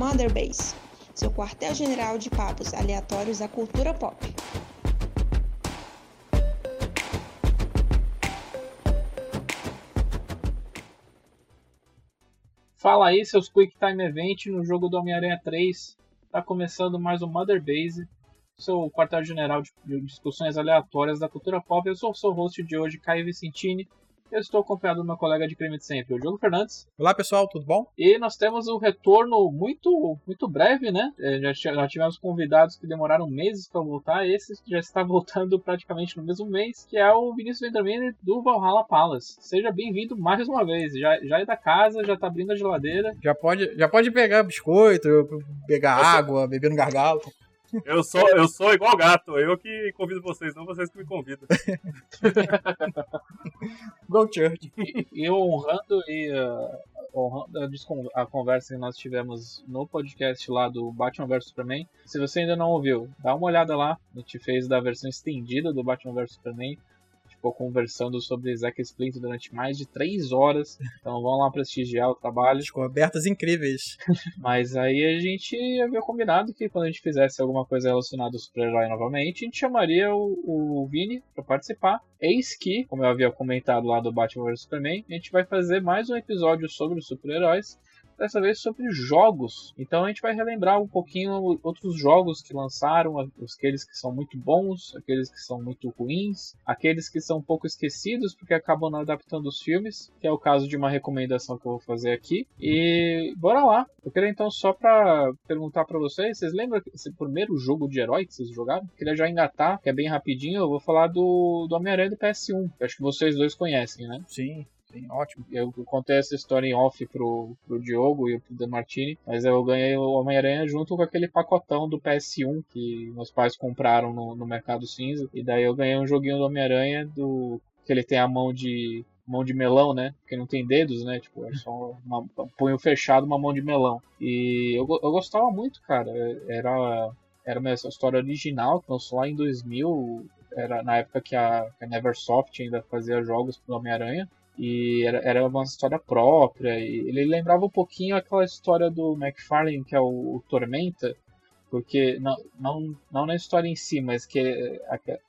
Mother Base, seu quartel-general de papos aleatórios da cultura pop. Fala aí, seus Quick Time Event no jogo do Homem-Aranha 3. Tá começando mais um Mother Base, seu quartel-general de discussões aleatórias da cultura pop. Eu sou o seu host de hoje, Caio Vicentini. Eu estou acompanhado do meu colega de crime de sempre, o Diogo Fernandes. Olá pessoal, tudo bom? E nós temos um retorno muito muito breve, né? É, já, tivemos convidados que demoraram meses para voltar, esse já está voltando praticamente no mesmo mês, que é o Vinícius Vendramin do Valhalla Palace. Seja bem-vindo mais uma vez. Já, já é da casa, já está abrindo a geladeira. Já pode, já pode pegar biscoito, pegar água, beber no gargalo. Eu sou, eu sou igual gato, eu que convido vocês, não vocês que me convidam. Go Church. E, e honrando e uh, honrando a, a, conversa que nós tivemos no podcast lá do Batman vs Superman. Se você ainda não ouviu, dá uma olhada lá. A gente fez da versão estendida do Batman vs Superman ficou conversando sobre Zack Splinter durante mais de três horas. Então vão lá prestigiar o trabalho. Descobertas incríveis. Mas aí a gente havia combinado que quando a gente fizesse alguma coisa relacionada ao super-herói novamente, a gente chamaria o, o Vini para participar. Eis que, como eu havia comentado lá do Batman vs Superman, a gente vai fazer mais um episódio sobre os super-heróis dessa vez sobre jogos. Então a gente vai relembrar um pouquinho outros jogos que lançaram, aqueles que são muito bons, aqueles que são muito ruins, aqueles que são um pouco esquecidos porque acabam não adaptando os filmes, que é o caso de uma recomendação que eu vou fazer aqui. E bora lá. Eu queria então só para perguntar para vocês, vocês lembram esse primeiro jogo de herói que vocês jogaram? Eu queria já engatar, que é bem rapidinho, eu vou falar do, do Homem-Aranha do PS1. Que acho que vocês dois conhecem, né? Sim. Sim, ótimo. Eu contei essa história em off pro, pro Diogo e pro Martini, mas eu ganhei o Homem-Aranha junto com aquele pacotão do PS1 que meus pais compraram no, no Mercado Cinza. E daí eu ganhei um joguinho do Homem-Aranha do que ele tem a mão de mão de melão, né? Porque não tem dedos, né? Tipo, é só uma, um punho fechado, uma mão de melão. E eu, eu gostava muito, cara. Era era uma história original que lançou lá em 2000, era na época que a, que a Neversoft ainda fazia jogos pro Homem-Aranha e era, era uma história própria. E ele lembrava um pouquinho aquela história do McFarlane, que é o, o Tormenta, porque não, não, não na história em si, mas que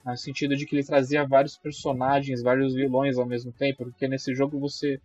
no sentido de que ele trazia vários personagens, vários vilões ao mesmo tempo, porque nesse jogo você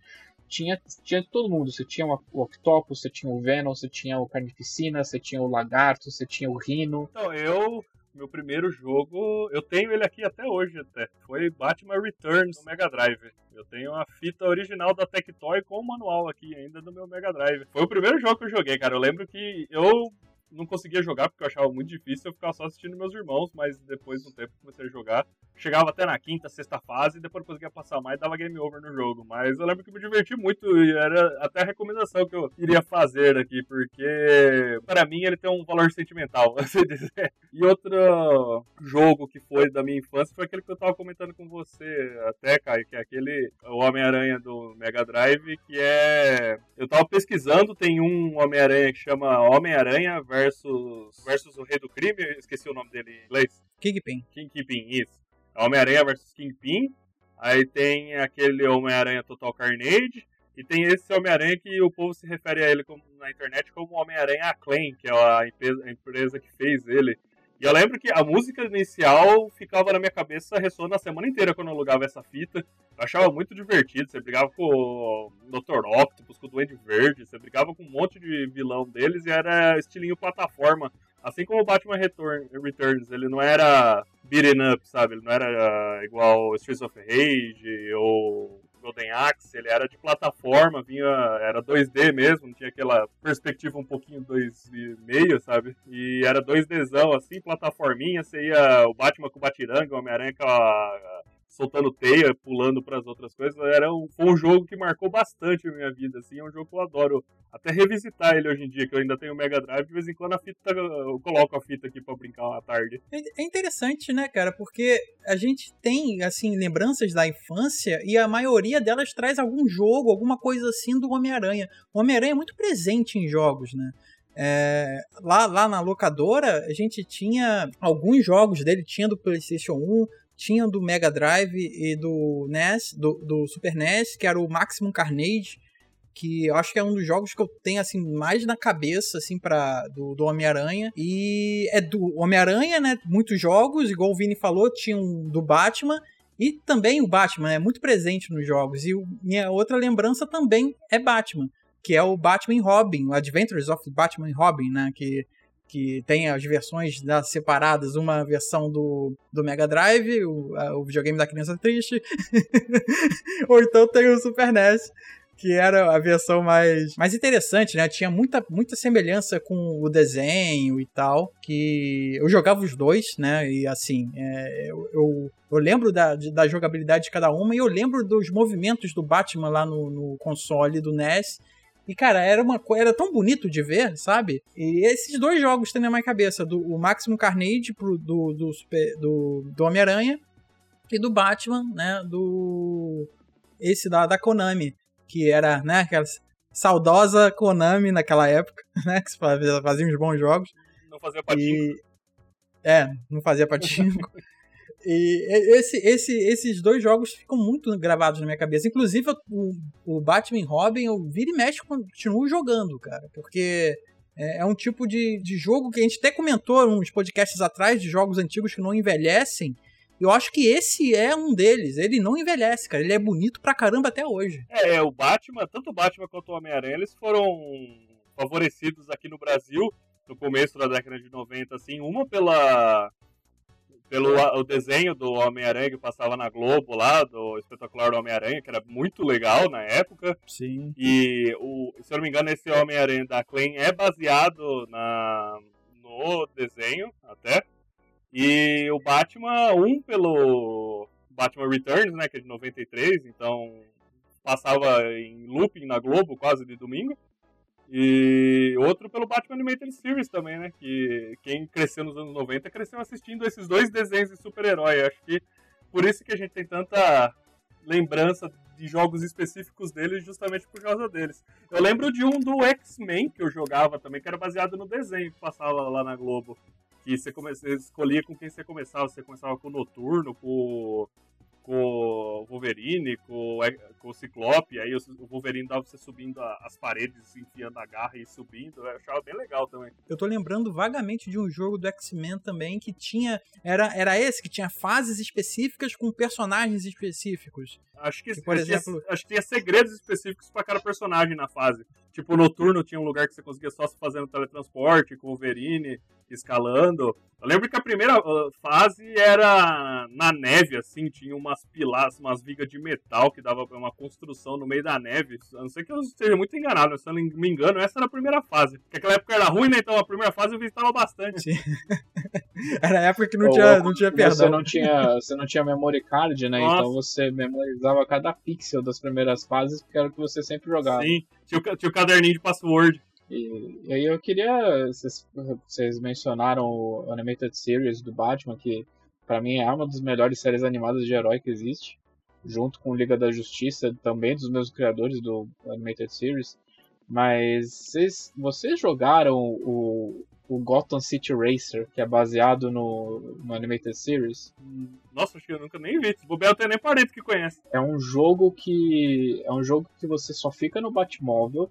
tinha, tinha todo mundo, você tinha o Octopus, você tinha o Venom, você tinha o Carnificina, você tinha o Lagarto, você tinha o Rhino. Então, eu meu primeiro jogo, eu tenho ele aqui até hoje até. Foi Batman Returns no Mega Drive. Eu tenho a fita original da Tectoy com o manual aqui ainda do meu Mega Drive. Foi o primeiro jogo que eu joguei, cara. Eu lembro que eu não conseguia jogar porque eu achava muito difícil, eu ficava só assistindo meus irmãos, mas depois do tempo comecei a jogar. Chegava até na quinta, sexta fase, e depois conseguia passar mais e dava game over no jogo. Mas eu lembro que me diverti muito e era até a recomendação que eu iria fazer aqui, porque para mim ele tem um valor sentimental, assim dizer. E outro jogo que foi da minha infância foi aquele que eu tava comentando com você até, Caio, que é aquele Homem-Aranha do Mega Drive, que é. Eu tava pesquisando, tem um Homem-Aranha que chama Homem-Aranha versus, versus o Rei do Crime, eu esqueci o nome dele em inglês. Kingpin. Kingpin, isso. É Homem-Aranha versus Kingpin. Aí tem aquele Homem-Aranha Total Carnage. E tem esse Homem-Aranha que o povo se refere a ele como, na internet como Homem-Aranha Acclaim, que é a empresa, a empresa que fez ele. E eu lembro que a música inicial ficava na minha cabeça ressoando a semana inteira quando eu alugava essa fita. Eu achava muito divertido. Você brigava com o Dr. Octopus, com o Duende Verde, você brigava com um monte de vilão deles e era estilinho plataforma. Assim como o Batman Return, Returns, ele não era beaten up, sabe? Ele não era uh, igual Streets of Rage ou Golden Axe, ele era de plataforma, vinha, era 2D mesmo, tinha aquela perspectiva um pouquinho 2,5, sabe? E era 2Dzão, assim, plataforminha, você ia o Batman com o Batiranga, o Homem-Aranha com a soltando teia, pulando para as outras coisas. Era um, foi um jogo que marcou bastante a minha vida, assim, é um jogo que eu adoro até revisitar ele hoje em dia, que eu ainda tenho o Mega Drive, de vez em quando a fita eu coloco a fita aqui para brincar à tarde. É, é interessante, né, cara? Porque a gente tem assim lembranças da infância e a maioria delas traz algum jogo, alguma coisa assim do Homem-Aranha. O Homem-Aranha é muito presente em jogos, né? É, lá, lá na locadora, a gente tinha alguns jogos dele, tinha do PlayStation 1, tinha do Mega Drive e do NES, do, do Super NES, que era o Maximum Carnage, que eu acho que é um dos jogos que eu tenho assim mais na cabeça assim para do, do Homem-Aranha e é do Homem-Aranha, né? Muitos jogos, igual o Vini falou, tinha um do Batman e também o Batman é muito presente nos jogos e o, minha outra lembrança também é Batman, que é o Batman Robin, o Adventures of Batman Robin, né, que que tem as versões da, separadas, uma versão do, do Mega Drive, o, a, o videogame da criança triste, ou então tem o Super NES, que era a versão mais, mais interessante, né? Tinha muita, muita semelhança com o desenho e tal, que eu jogava os dois, né? E assim, é, eu, eu, eu, lembro da, da jogabilidade de cada uma e eu lembro dos movimentos do Batman lá no, no console do NES. E, cara, era uma era tão bonito de ver, sabe? E esses dois jogos têm na minha cabeça, do o Maximum Carnage pro, do, do, do, do Homem-Aranha e do Batman, né? Do. Esse da, da Konami que era, né, aquela saudosa Konami naquela época, né, que fazia, fazia uns bons jogos. Não fazia patinco. E... É, não fazia patinco. e esse, esse, esses dois jogos ficam muito gravados na minha cabeça. Inclusive, o, o Batman Robin, eu vira e mexe, continuo jogando, cara, porque é, é um tipo de, de jogo que a gente até comentou uns podcasts atrás de jogos antigos que não envelhecem, eu acho que esse é um deles. Ele não envelhece, cara. Ele é bonito pra caramba até hoje. É, é o Batman, tanto o Batman quanto o Homem-Aranha, eles foram favorecidos aqui no Brasil no começo da década de 90, assim, uma pela pelo o desenho do Homem-Aranha que passava na Globo lá, do espetacular do Homem-Aranha, que era muito legal na época. Sim. E o, se eu não me engano, esse Homem-Aranha da Clan é baseado na no desenho até. E o Batman, um pelo Batman Returns, né, que é de 93, então passava em looping na Globo quase de domingo. E outro pelo Batman Animated Series também, né? Que quem cresceu nos anos 90 cresceu assistindo esses dois desenhos de super-herói. Acho que por isso que a gente tem tanta lembrança de jogos específicos deles justamente por causa deles. Eu lembro de um do X-Men que eu jogava também, que era baseado no desenho que passava lá na Globo que você, come... você escolhia com quem você começava. Você começava com o Noturno, com com o Wolverine, com, com o Ciclope, aí o Wolverine dava você subindo as paredes, enfiando a garra e subindo, eu achava bem legal também. Eu tô lembrando vagamente de um jogo do X-Men também que tinha, era, era esse, que tinha fases específicas com personagens específicos. Acho que, que por exemplo, acho que tinha segredos específicos para cada personagem na fase. Tipo, Noturno tinha um lugar que você conseguia só se fazendo teletransporte, com o Wolverine escalando. Eu lembro que a primeira uh, fase era na neve, assim, tinha umas pilares, umas vigas de metal que dava uma construção no meio da neve. A não ser que eu esteja muito enganado, se eu não me engano, essa era a primeira fase. Porque aquela época era ruim, né? Então a primeira fase eu visitava bastante. Sim. era a época que não, tinha, não tinha perdão. Você não tinha, você não tinha memory card, né? Nossa. Então você memorizava cada pixel das primeiras fases, porque era o que você sempre jogava. Sim, tinha o, tinha o caderninho de password. E, aí eu queria. Vocês, vocês, mencionaram o Animated Series do Batman, que para mim é uma das melhores séries animadas de herói que existe. Junto com Liga da Justiça, também dos meus criadores do Animated Series. Mas vocês, vocês jogaram o, o Gotham City Racer, que é baseado no, no Animated Series? Nossa, acho que eu nunca nem vi. Se bobear, eu tenho nem parente que conhece. É um jogo que. É um jogo que você só fica no Batmóvel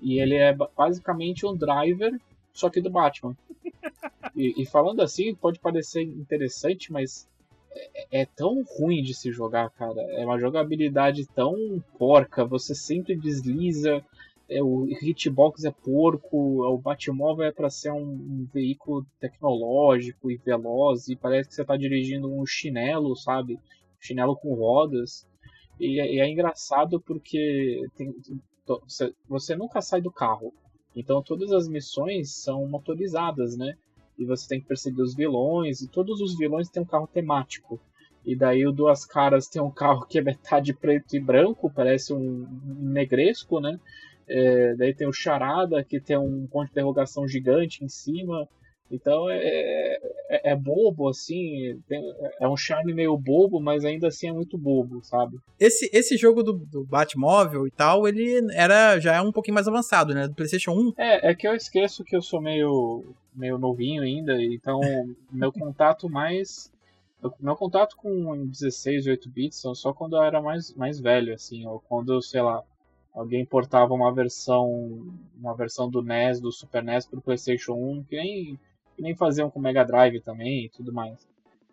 e ele é basicamente um driver, só que do Batman. e, e, falando assim, pode parecer interessante, mas é, é, tão ruim de se jogar, cara. É uma jogabilidade tão porca, você sempre desliza, é, o hitbox é porco, o Batmóvel é para ser um, um, veículo tecnológico e veloz, e parece que você tá dirigindo um chinelo, sabe? Chinelo com rodas. E, é, e é engraçado porque tem, você nunca sai do carro. Então todas as missões são motorizadas, né? E você tem que perseguir os vilões, e todos os vilões têm um carro temático. E daí o Duas Caras tem um carro que é metade preto e branco, parece um, negresco, né? É, daí tem o Charada, que tem um ponto de interrogação gigante em cima. Então é, é, é, bobo, assim, é um charme meio bobo, mas ainda assim é muito bobo, sabe? Esse, esse jogo do, do Batmóvel e tal, ele era já é um pouquinho mais avançado, né? Do PlayStation 1. É, é que eu esqueço que eu sou meio, meio novinho ainda, então meu contato mais. Meu contato com 16, 8 bits são só quando eu era mais, mais velho, assim, ou quando, sei lá, alguém portava uma versão uma versão do NES, do Super NES pro PlayStation 1, que nem, que nem faziam com Mega Drive também e tudo mais.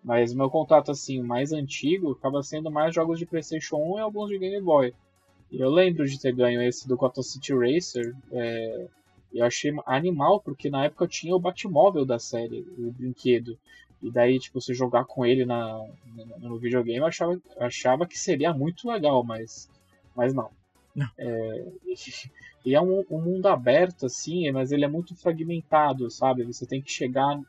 Mas meu contato assim mais antigo acaba sendo mais jogos de PlayStation 1 e alguns de Game Boy. E eu lembro de ter ganho esse do Cotton City Racer. É, eu achei animal, porque na época eu tinha o Batmóvel da série, o brinquedo. E daí, tipo, você jogar com ele na, no videogame, eu achava, achava que seria muito legal, mas, mas não. não. É, e é um, um, mundo aberto, assim, mas ele é muito fragmentado, sabe? Você tem que chegar.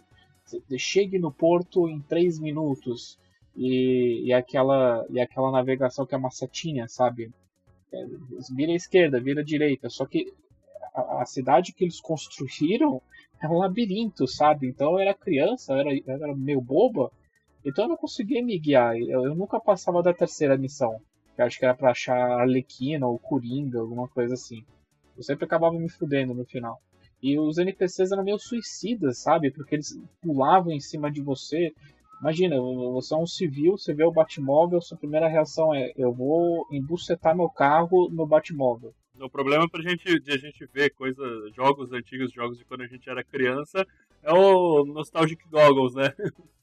Chegue no porto em três minutos. E, e, aquela, e aquela navegação que é uma setinha, sabe? É, vira à esquerda, vira à direita. Só que a, a cidade que eles construíram é um labirinto, sabe? Então eu era criança, eu era, eu era meio boba, então eu não conseguia me guiar. Eu, eu nunca passava da terceira missão, que acho que era pra achar Arlequina ou Coringa, alguma coisa assim. Eu sempre acabava me fudendo no final. E os NPCs eram meio suicidas, sabe? Porque eles pulavam em cima de você. Imagina, você é um civil, você vê o Batmóvel, sua primeira reação é: eu vou embucetar meu carro no Batmóvel. O problema pra gente, de a gente ver coisas, jogos antigos, jogos de quando a gente era criança, é o Nostalgic Goggles, né?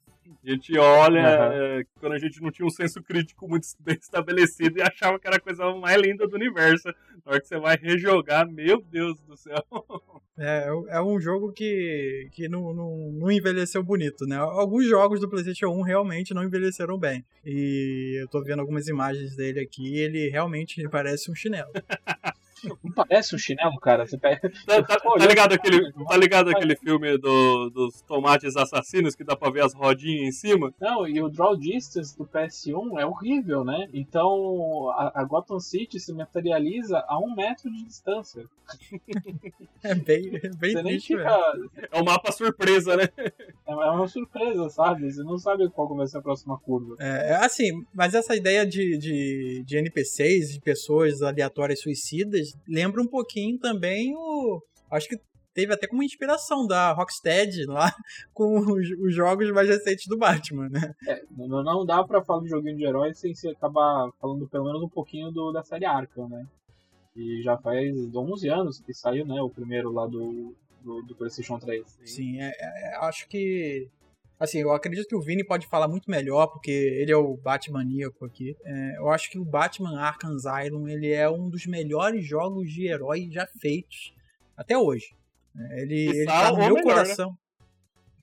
A gente olha uhum. é, quando a gente não tinha um senso crítico muito bem estabelecido e achava que era a coisa mais linda do universo. Na hora que você vai rejogar, meu Deus do céu. É, é um jogo que, que não, não, não envelheceu bonito, né? Alguns jogos do PlayStation 1 realmente não envelheceram bem. E eu tô vendo algumas imagens dele aqui e ele realmente parece um chinelo. Não parece um chinelo, cara. Você pega... tá, tá, tá, ligado aquele, tá ligado aquele filme do, dos tomates assassinos que dá pra ver as rodinhas em cima? Não, e o Draw Distance do PS1 é horrível, né? Então a, a Gotham City se materializa a um metro de distância. É bem, é bem Você triste, fica... É um mapa surpresa, né? É uma surpresa, sabe? Você não sabe qual vai ser a próxima curva. É, é, assim, mas essa ideia de, de, de NPCs, de pessoas aleatórias suicidas, lembra um pouquinho também o. Acho que teve até como inspiração da Rocksteady lá com os, os jogos mais recentes do Batman, né? É, não dá pra falar de joguinho de herói sem se acabar falando pelo menos um pouquinho do, da série Arkham, né? E já faz 11 anos que saiu, né? O primeiro lá do, do, do PlayStation 3. Sim, é, é, acho que Assim, eu acredito que o Vini pode falar muito melhor, porque ele é o Batmaníaco aqui. É, eu acho que o Batman Arkham Asylum ele é um dos melhores jogos de herói já feitos até hoje. É, ele, ele tá no meu melhor, né? coração.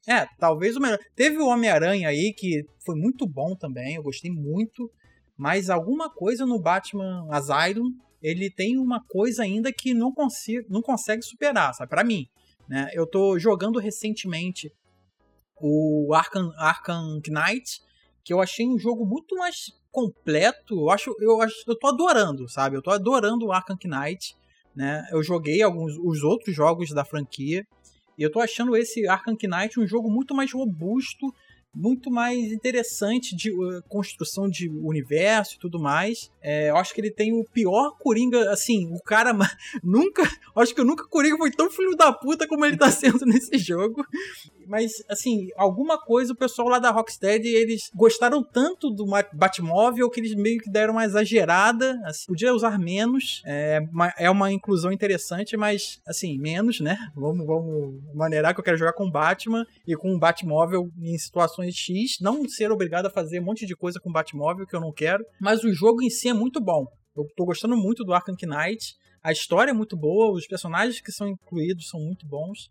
Né? É, talvez o melhor. Teve o Homem-Aranha aí, que foi muito bom também, eu gostei muito. Mas alguma coisa no Batman Asylum, ele tem uma coisa ainda que não, consigo, não consegue superar, sabe? Pra mim. Né? Eu tô jogando recentemente o Arkham, Arkham Knight, que eu achei um jogo muito mais completo. Eu acho, eu acho, eu tô adorando, sabe? Eu tô adorando o Arkham Knight, né? Eu joguei alguns os outros jogos da franquia e eu tô achando esse Arkham Knight um jogo muito mais robusto, muito mais interessante de uh, construção de universo e tudo mais. É, eu acho que ele tem o pior Coringa, assim, o cara nunca. Acho que nunca Coringa foi tão filho da puta como ele tá sendo nesse jogo. Mas, assim, alguma coisa o pessoal lá da Rocksteady, eles gostaram tanto do Batmóvel que eles meio que deram uma exagerada. Assim, podia usar menos. É uma, é uma inclusão interessante, mas, assim, menos, né? Vamos, vamos maneirar que eu quero jogar com Batman e com um Batmóvel em situações X. Não ser obrigado a fazer um monte de coisa com Batmóvel que eu não quero. Mas o jogo em si é muito bom. Eu tô gostando muito do Arkham Knight. A história é muito boa, os personagens que são incluídos são muito bons.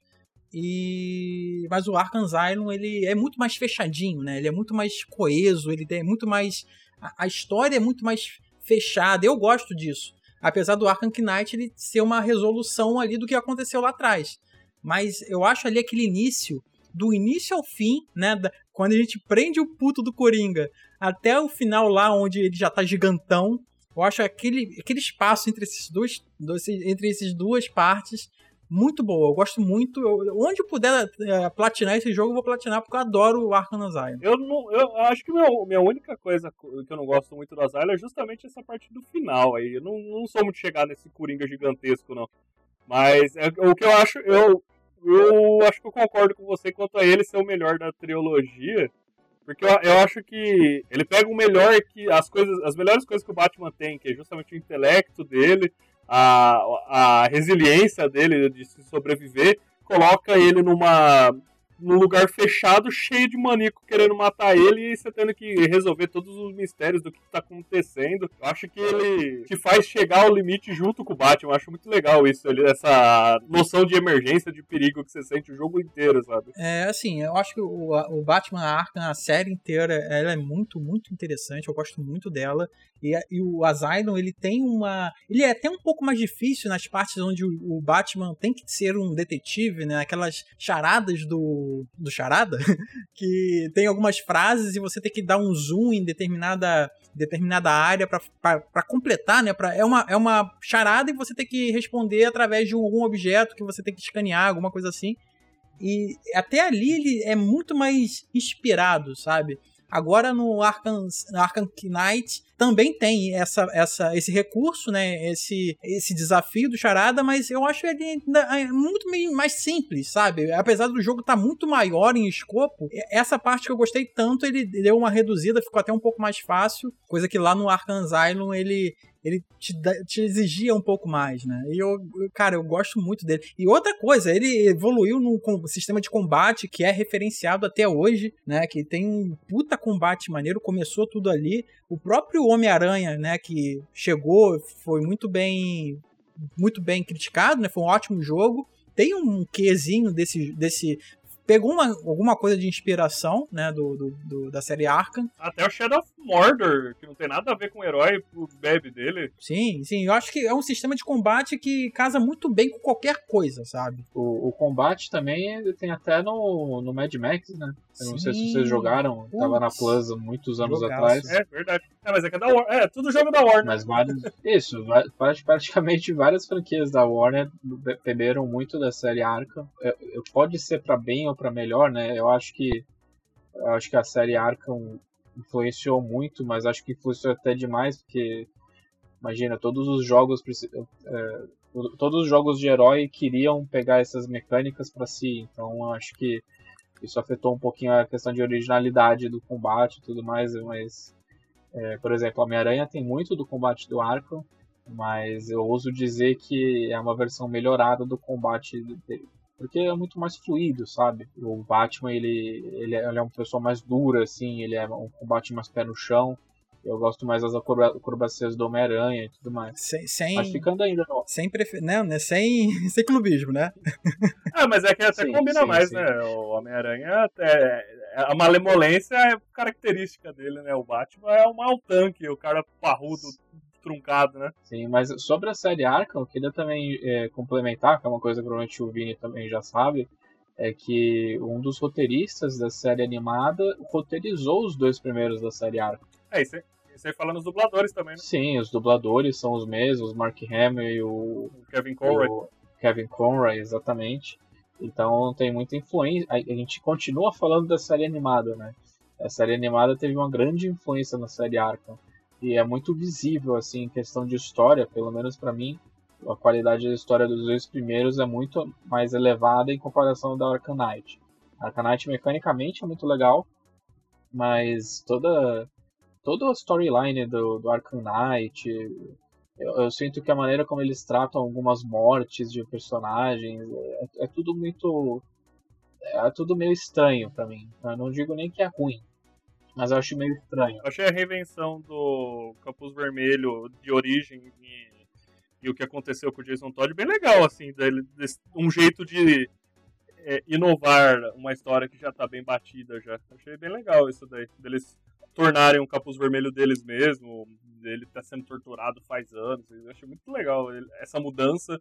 E mas o Arkham Asylum ele é muito mais fechadinho, né? Ele é muito mais coeso, ele é muito mais a, história é muito mais fechada. Eu gosto disso. Apesar do Arkham Knight ele ser uma resolução ali do que aconteceu lá atrás. Mas eu acho ali aquele início, do início ao fim, né, da, quando a gente prende o puto do Coringa até o final lá onde ele já tá gigantão, eu acho aquele, aquele espaço entre esses dois, entre essas duas partes muito boa. Eu gosto muito. Eu, onde eu puder é, platinar esse jogo, eu vou platinar porque eu adoro o Arkham Asylum. Eu, não, eu acho que meu, minha única coisa que eu não gosto muito do Asylum é justamente essa parte do final aí. Eu não, não sou muito chegado nesse Coringa gigantesco, não. Mas é, o que eu acho, eu, eu acho que eu concordo com você quanto a ele ser o melhor da trilogia. Porque eu, eu acho que ele pega o melhor que. As coisas. As melhores coisas que o Batman tem, que é justamente o intelecto dele, a, a resiliência dele de se sobreviver coloca ele numa num lugar fechado, cheio de maníaco querendo matar ele e você tendo que resolver todos os mistérios do que tá acontecendo. Eu acho que ele te faz chegar ao limite junto com o Batman. Eu acho muito legal isso, ele, essa noção de emergência, de perigo que você sente o jogo inteiro, sabe? É, assim, eu acho que o, o Batman Arkham, a série inteira, ela é muito, muito interessante. Eu gosto muito dela. E, e, o Asylum, ele tem uma. Ele é até um pouco mais difícil nas partes onde o, o Batman tem que ser um detetive, né? Aquelas charadas do, do charada, que tem algumas frases e você tem que dar um zoom em determinada, determinada área para completar, né? Pra, é, uma, é uma charada e você tem que responder através de algum objeto que você tem que escanear, alguma coisa assim. E até ali ele é muito mais inspirado, sabe? Agora no Arkham, Arkham Knight também tem essa, essa, esse recurso, né? Esse, esse desafio do Charada, mas eu acho ele é, muito mais simples, sabe? Apesar do jogo estar tá muito maior em escopo, essa parte que eu gostei tanto, ele deu uma reduzida, ficou até um pouco mais fácil, coisa que lá no Arkham Asylum ele ele te, te, exigia um pouco mais, né? E eu, cara, eu gosto muito dele. E outra coisa, ele evoluiu num sistema de combate que é referenciado até hoje, né? Que tem um puta combate maneiro, começou tudo ali. O próprio Homem-Aranha, né, que chegou, foi muito bem muito bem criticado, né? Foi um ótimo jogo. Tem um quezinho desse, desse pegou uma, alguma coisa de inspiração, né, do, do, do, da série Arkham. Até o Shadow of Mordor, que não tem nada a ver com o herói, o bebe dele. Sim, sim, eu acho que é um sistema de combate que casa muito bem com qualquer coisa, sabe? O, o combate também tem até no, no Mad Max, né? Eu não sei se vocês jogaram, Putz, tava na Plus muitos anos jogaço. atrás. É, verdade. É, mas é que é da Warner. É, tudo jogo da Warner. Mas vários. Isso, praticamente várias franquias da Warner beberam muito da série Arkham. Pode ser para bem ou para melhor, né? Eu acho que. Eu acho que a série Arkham influenciou muito, mas acho que influenciou até demais, porque. Imagina, todos os jogos. É, todos os jogos de herói queriam pegar essas mecânicas para si, então eu acho que isso afetou um pouquinho a questão de originalidade do combate e tudo mais, mas, é, por exemplo, Homem-Aranha tem muito do combate do Arkham, mas eu ouso dizer que é uma versão melhorada do combate dele. Porque é muito mais fluido, sabe? O Batman, ele, ele, é, ele é uma pessoa mais dura, assim, ele é um combate mais pé no chão. Eu gosto mais das acrobacias do Homem-Aranha e tudo mais. Sem, sem, mas ficando ainda. Sem, prefer... não, né? sem, sem clubismo, né? ah, mas é que até sim, combina sim, mais, sim. né? O Homem-Aranha, é, a malemolência é característica dele, né? O Batman é um mal tanque, o cara parrudo, truncado, né? Sim, mas sobre a série Arkham, eu queria também é, complementar, que é uma coisa que provavelmente o Vini também já sabe, é que um dos roteiristas da série animada roteirizou os dois primeiros da série Arkham. É, isso, isso aí falando os dubladores também, né? Sim, os dubladores são os mesmos, Mark Hamill e o, o Kevin Conroy. O Kevin Conroy, exatamente. Então tem muita influência. A gente continua falando da série animada, né? A série animada teve uma grande influência na série Arkham. E é muito visível, assim, em questão de história, pelo menos para mim, a qualidade da história dos dois primeiros é muito mais elevada em comparação da Arkham Knight. A Arkham Knight mecanicamente é muito legal, mas toda toda a storyline do, do Arkham Knight. Eu, eu, sinto que a maneira como eles tratam algumas mortes de personagens é, é tudo muito. É tudo meio estranho para mim. Eu não digo nem que é ruim, mas eu acho meio estranho. Eu achei a reinvenção do Capuz Vermelho de origem e, e, o que aconteceu com o Jason Todd bem legal, assim, dele, desse, um jeito de é, inovar uma história que já tá bem batida já. Achei bem legal isso daí, deles tornarem um capuz vermelho deles mesmo. Ele tá sendo torturado faz anos. Eu achei muito legal essa mudança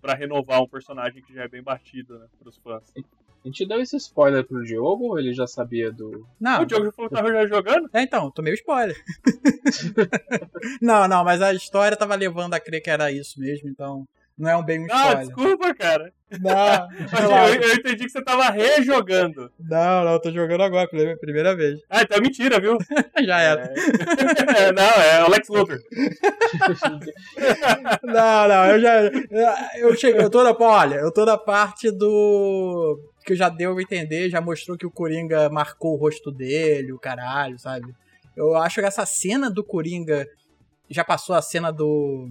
para renovar um personagem que já é bem batido, né, pros fãs. A gente deu esse spoiler pro Diogo ou ele já sabia do. Não. O Diogo já falou que tava já jogando? É, então, tomei o spoiler. não, não, mas a história tava levando a crer que era isso mesmo, então. Não é um bem um ah, spoiler. Ah, desculpa, cara. Não, eu, eu, entendi que você tava rejogando. Não, não, eu tô jogando agora, primeira vez. Ah, então é mentira, viu? Já era. É... não, é Alex Luthor. não, não, eu já. Eu cheguei, eu tô na. Olha, eu tô na parte do. Que já deu a entender, já mostrou que o Coringa marcou o rosto dele, o caralho, sabe? Eu acho que essa cena do Coringa já passou a cena do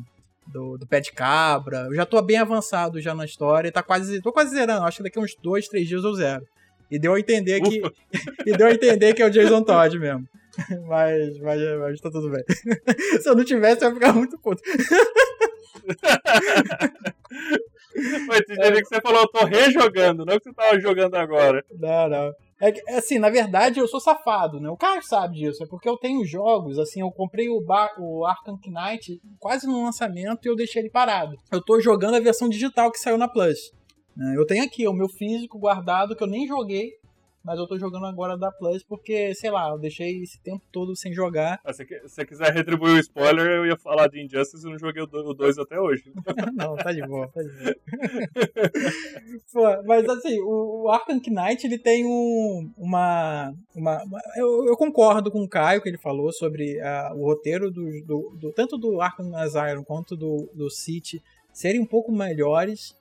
do, do pé de cabra. Eu já tô bem avançado já na história, tá quase, tô quase zerando, acho que daqui uns dois, três dias eu zero. E deu a entender que e deu a entender que é o Jason Todd mesmo. Mas, mas, mas tá tudo bem. Se eu não tivesse, eu ia ficar muito puto. Mas é. que você falou, eu tô rejogando, não que você tava jogando agora. Não, não. É que, assim, na verdade, eu sou safado, né? O cara sabe disso. É porque eu tenho jogos, assim, eu comprei o, Bar o Arkham Knight quase no lançamento e eu deixei ele parado. Eu tô jogando a versão digital que saiu na Plus. Né? Eu tenho aqui o meu físico guardado que eu nem joguei mas eu tô jogando agora da Plus porque, sei lá, eu deixei esse tempo todo sem jogar. Ah, se você quiser retribuir o spoiler, eu ia falar de Injustice e não joguei o 2 até hoje. não, tá de boa, tá de boa. Pô, mas assim, o, o Arkham Knight, ele tem um, uma... uma, eu, eu, concordo com o Caio que ele falou sobre uh, o roteiro do, do, do, tanto do Arkham Asylum quanto do, do City serem um pouco melhores.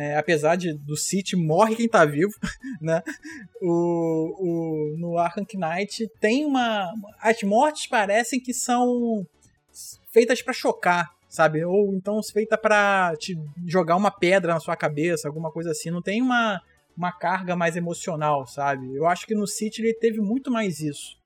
É, apesar de do City morre quem tá vivo, né? O, o, no Arkham Knight tem uma. As mortes parecem que são feitas para chocar, sabe? Ou então feitas para te jogar uma pedra na sua cabeça, alguma coisa assim. Não tem uma, uma carga mais emocional, sabe? Eu acho que no City ele teve muito mais isso.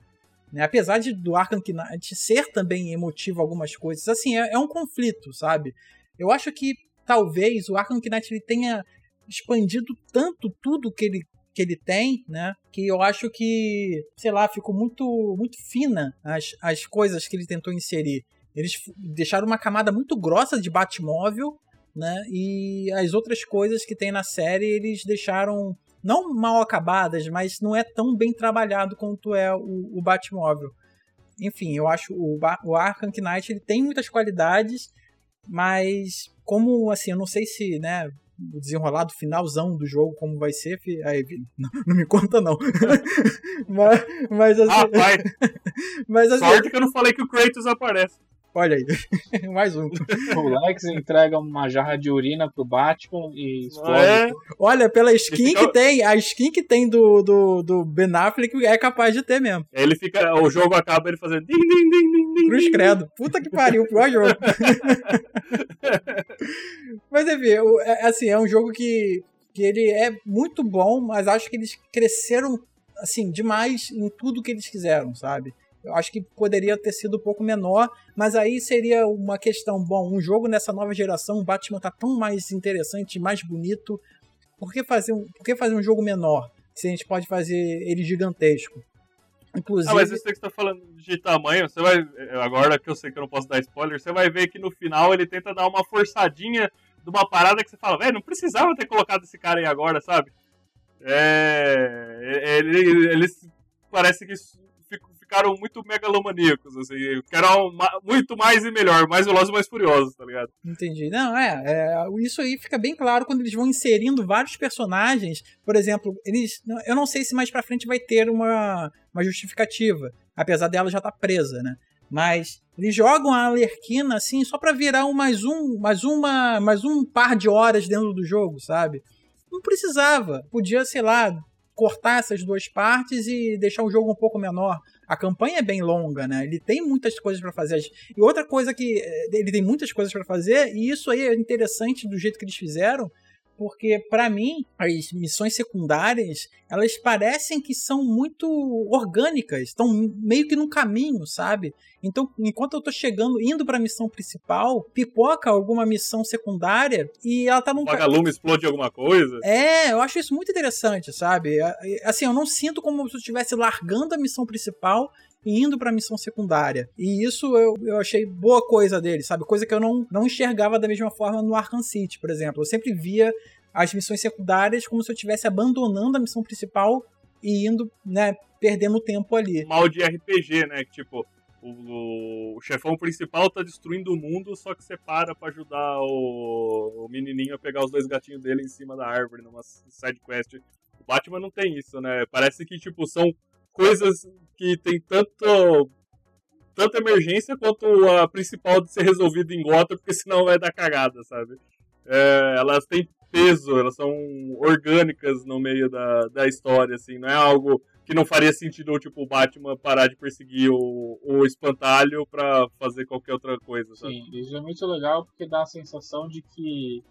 Né? Apesar de do Arkham Knight ser também emotivo algumas coisas, assim, é, é um conflito, sabe? Eu acho que talvez o Arkham Knight ele tenha expandido tanto tudo que ele que ele tem, né? Que eu acho que, sei lá, ficou muito muito fina as, as coisas que ele tentou inserir. Eles deixaram uma camada muito grossa de Batmóvel, né? E as outras coisas que tem na série eles deixaram não mal acabadas, mas não é tão bem trabalhado quanto é o, o Batmóvel. Enfim, eu acho o, o Arkham Knight ele tem muitas qualidades, mas como assim, eu não sei se, né, o desenrolado finalzão do jogo, como vai ser, aí, não, não me conta não. mas, mas assim, ah, pai. mas assim, Sorte que eu não falei que o Kratos aparece. Olha aí, mais um. O Lex entrega uma jarra de urina pro Batman e explode. É. Olha, pela skin fica... que tem, a skin que tem do, do, do Ben Affleck é capaz de ter mesmo. Ele fica, o jogo acaba ele fazendo din, din, din, din, Cruz credo. Puta que pariu, pior jogo. mas enfim, é, assim, é um jogo que, que ele é muito bom, mas acho que eles cresceram assim demais em tudo que eles quiseram, sabe? Eu acho que poderia ter sido um pouco menor, mas aí seria uma questão, bom, um jogo nessa nova geração, o Batman tá tão mais interessante, mais bonito, por que fazer um, por que fazer um jogo menor, se a gente pode fazer ele gigantesco? Inclusive... Ah, mas isso que você tá falando de tamanho, você vai, agora que eu sei que eu não posso dar spoiler, você vai ver que no final ele tenta dar uma forçadinha de uma parada que você fala, velho, não precisava ter colocado esse cara aí agora, sabe? É, ele, eles parece que ficaram muito megalomaníacos, assim, quero muito mais e melhor, mais velozes e mais furiosos, tá ligado? Entendi. Não, é, é, isso aí fica bem claro quando eles vão inserindo vários personagens, por exemplo, eles, eu não sei se mais pra frente vai ter uma, uma justificativa, apesar dela já estar tá presa, né? Mas eles jogam a Alerquina assim só para virar um mais um, mais uma, mais um par de horas dentro do jogo, sabe? Não precisava. Podia, sei lá, cortar essas duas partes e deixar o jogo um pouco menor a campanha é bem longa, né? Ele tem muitas coisas para fazer. E outra coisa que eh, ele tem muitas coisas para fazer, e isso aí é interessante do jeito que eles fizeram, porque para mim as missões secundárias elas parecem que são muito orgânicas, estão meio que no caminho, sabe? Então, enquanto eu tô chegando, indo para a missão principal, pipoca alguma missão secundária e ela tá num vagalume explode alguma coisa. É, eu acho isso muito interessante, sabe? Assim, eu não sinto como se eu estivesse largando a missão principal e indo pra missão secundária. E isso eu, eu achei boa coisa dele, sabe? Coisa que eu não, não enxergava da mesma forma no Arkham City, por exemplo. Eu sempre via as missões secundárias como se eu estivesse abandonando a missão principal e indo, né, perdendo tempo ali. Mal de RPG, né? Tipo, o, o, chefão principal tá destruindo o mundo, só que você para pra ajudar o, o menininho a pegar os dois gatinhos dele em cima da árvore numa side quest. O Batman não tem isso, né? Parece que, tipo, são coisas que tem tanto tanta emergência quanto a principal de ser resolvida em gota, porque senão vai dar cagada, sabe? É, elas têm peso, elas são orgânicas no meio da, da história, assim, não é algo que não faria sentido, tipo, o Batman parar de perseguir o, o espantalho pra fazer qualquer outra coisa, sabe? Sim, isso é muito legal porque dá a sensação de que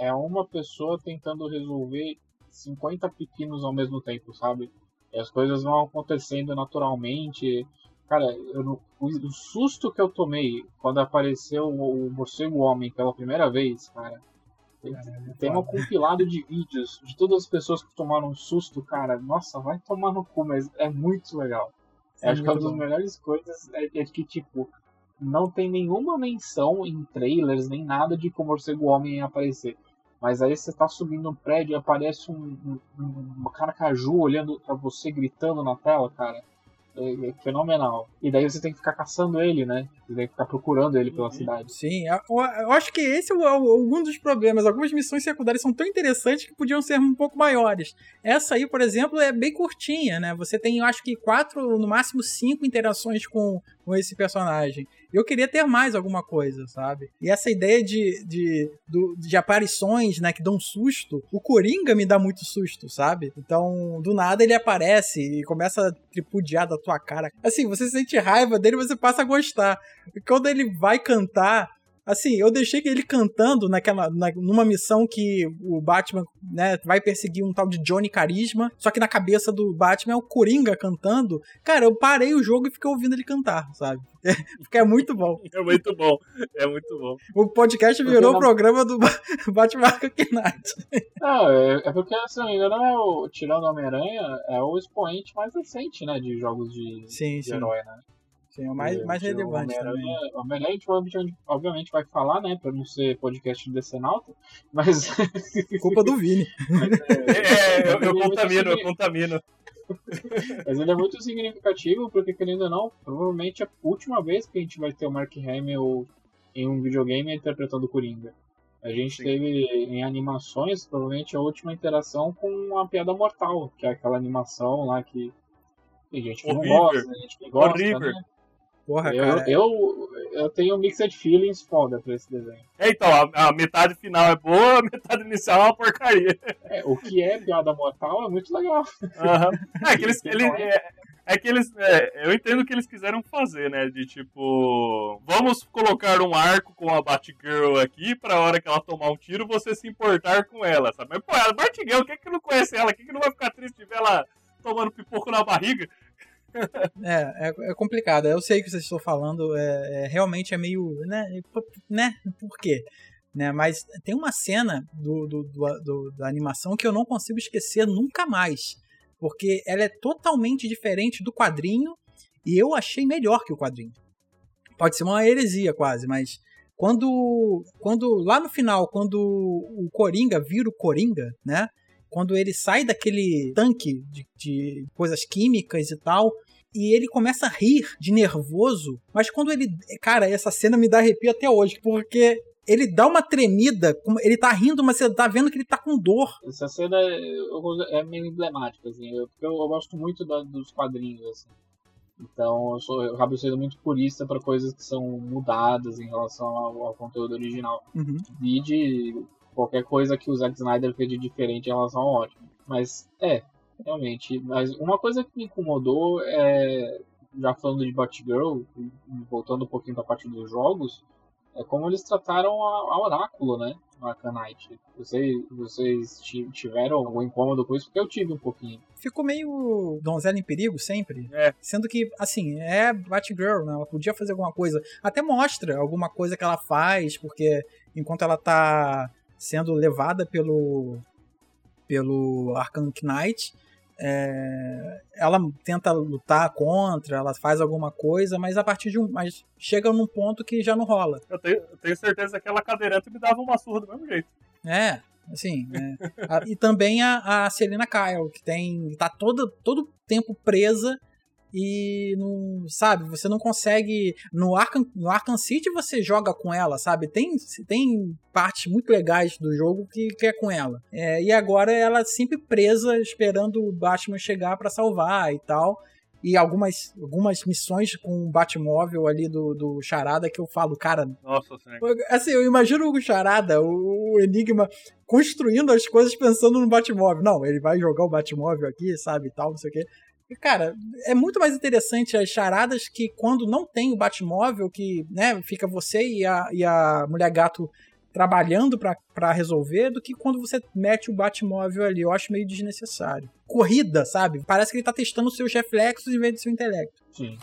é uma pessoa tentando resolver 50 pepinos ao mesmo tempo, sabe? E as coisas vão acontecendo naturalmente. Cara, eu, o, susto que eu tomei quando apareceu o, o morcego homem pela primeira vez, cara. Tem, tem um compilado de vídeos de todas as pessoas que tomaram um susto, cara. Nossa, vai tomar no cu, mas é muito legal. É acho que uma das melhores coisas é, é que, tipo, não tem nenhuma menção em trailers nem nada de que o morcego homem ia aparecer. Mas aí você tá subindo um prédio e aparece um, um, um caracaju olhando para você, gritando na tela, cara. É, é, fenomenal. E daí você tem que ficar caçando ele, né? Você tem que ficar procurando ele pela uhum. cidade. Sim, eu, acho que esse é um dos problemas. Algumas missões secundárias são tão interessantes que podiam ser um pouco maiores. Essa aí, por exemplo, é bem curtinha, né? Você tem, eu acho que quatro, no máximo cinco interações com, com esse personagem. Eu queria ter mais alguma coisa, sabe? E essa ideia de, de, de aparições, né, que dão susto, o Coringa me dá muito susto, sabe? Então, do nada ele aparece e começa a tripudiar da tua cara. Assim, você sente raiva dele, você passa a gostar. E quando ele vai cantar, Assim, eu deixei ele cantando naquela, na, numa missão que o Batman, né, vai perseguir um tal de Johnny Carisma, só que na cabeça do Batman é o Coringa cantando. Cara, eu parei o jogo e fiquei ouvindo ele cantar, sabe? Porque é muito bom. É muito bom. É muito bom. O podcast virou o programa do Batman Knight. Não, é, é porque, se não me engano, é o, tirando Homem-Aranha, é o expoente mais recente, né, de jogos de, sim, de sim. herói, né? Sim, é o mais, mais relevante também. O Homem-Aranha a gente obviamente vai falar, né? Pra não ser podcast de Decenalto, mas. Culpa do Vini. é, é, eu, eu contamino, eu contamino. Mas ele é muito significativo, porque querendo ou não, provavelmente é a última vez que a gente vai ter o Mark Hamill em um videogame interpretando o Coringa. A gente Sim. teve em animações, provavelmente a última interação com a Piada Mortal, que é aquela animação lá que tem gente que Horrível. não gosta, tem gente que gosta, né? Porra, eu, cara. Eu, eu tenho mixed feelings foda pra esse desenho. É, então, a, a, metade final é boa, a metade inicial é uma porcaria. É, o que é piada mortal é muito legal. Uhum. É que eles. eles é, é que eles. É, eu entendo o que eles quiseram fazer, né? De tipo. Vamos colocar um arco com a Batgirl aqui pra hora que ela tomar um tiro você se importar com ela, sabe? Mas, pô, a Batgirl, quem que não conhece ela? Quem que não vai ficar triste de ver ela tomando pipoco na barriga? É, é, é, complicado. Eu sei o que vocês estão falando. É, é, realmente é meio. Né? né? Por quê? Né? Mas tem uma cena do, do, do, do, da animação que eu não consigo esquecer nunca mais. Porque ela é totalmente diferente do quadrinho e eu achei melhor que o quadrinho. Pode ser uma heresia quase, mas quando, quando lá no final, quando o Coringa vira o Coringa, né? Quando ele sai daquele tanque de, de coisas químicas e tal, e ele começa a rir de nervoso, mas quando ele. Cara, essa cena me dá arrepio até hoje, porque ele dá uma tremida, ele tá rindo, mas você tá vendo que ele tá com dor. Essa cena é, é meio emblemática, assim, eu, eu, eu gosto muito da, dos quadrinhos, assim. Então eu, sou, eu acabo sendo muito purista para coisas que são mudadas em relação ao, ao conteúdo original. Uhum. E de qualquer coisa que o Zack Snyder fez de diferente em relação ao ótimo. Mas é, realmente. Mas uma coisa que me incomodou é, já falando de Batgirl, voltando um pouquinho para a parte dos jogos, é como eles trataram a, a Oráculo, né? No Arcanite. Vocês, vocês tiveram algum incômodo com isso? Porque eu tive um pouquinho. Ficou meio donzela em perigo sempre. É. Sendo que, assim, é Batgirl, né? Ela podia fazer alguma coisa. Até mostra alguma coisa que ela faz, porque enquanto ela tá sendo levada pelo pelo Arkham Knight. É, ela tenta lutar contra, ela faz alguma coisa, mas a partir de um. Mas chega num ponto que já não rola. Eu tenho, eu tenho certeza que aquela cadeirante me dava uma surra do mesmo jeito. É, assim. É. a, e também a, a Selina Kyle, que tem. tá todo, todo tempo presa e não, sabe, você não consegue no Arkham, no Arkham City você joga com ela, sabe? Tem tem partes muito legais do jogo que, que é com ela. É, e agora ela sempre presa esperando o Batman chegar para salvar e tal. E algumas, algumas missões com o Batmóvel ali do, do Charada que eu falo, cara. Nossa senhora. Assim, eu imagino o Charada, o, o Enigma, construindo as coisas pensando no Batmóvel. Não, ele vai jogar o Batmóvel aqui, sabe, e tal, não sei o quê. Cara, é muito mais interessante as charadas que quando não tem o Batmóvel, que né, fica você e a, e a Mulher Gato trabalhando para resolver, do que quando você mete o Batmóvel ali. Eu acho meio desnecessário. Corrida, sabe? Parece que ele tá testando seus reflexos em vez do seu intelecto. Sim.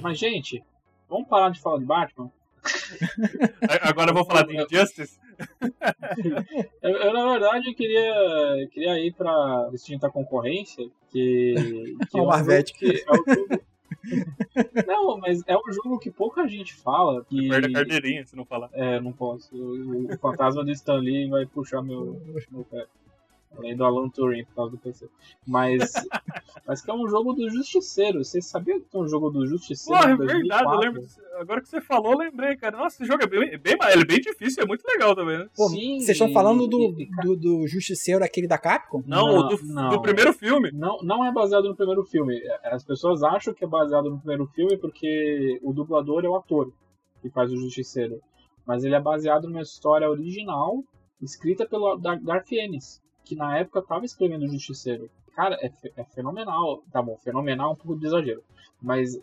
Mas, gente, vamos parar de falar de Batman? Agora eu vou falar de Injustice. eu, eu, na verdade, queria, queria ir pra distinta concorrência, que, que é, um que é o jogo. Não, mas é um jogo que pouca gente fala. Que... Perde a carteirinha se não falar. É, não posso. O, o fantasma do Stan Lee vai puxar meu, meu pé. Além do Alan Turing por causa do PC. Mas, mas que é um jogo do Justiceiro. Vocês sabiam que é um jogo do Justiceiro? Porra, é verdade, eu lembro. Agora que você falou, eu lembrei, cara. Nossa, esse jogo é bem, bem, ele é bem difícil, é muito legal também, né? Pô, Sim, vocês estão falando do, do, do, Justiceiro, aquele da Capcom? Não, não, do, não, do, primeiro filme. Não, não é baseado no primeiro filme. As pessoas acham que é baseado no primeiro filme porque o dublador é o ator que faz o Justiceiro. Mas ele é baseado numa história original escrita pelo Garth Ennis que na época tava escrevendo o Justiceiro. Cara, é, é fenomenal. Tá bom, fenomenal é um pouco de exagero. Mas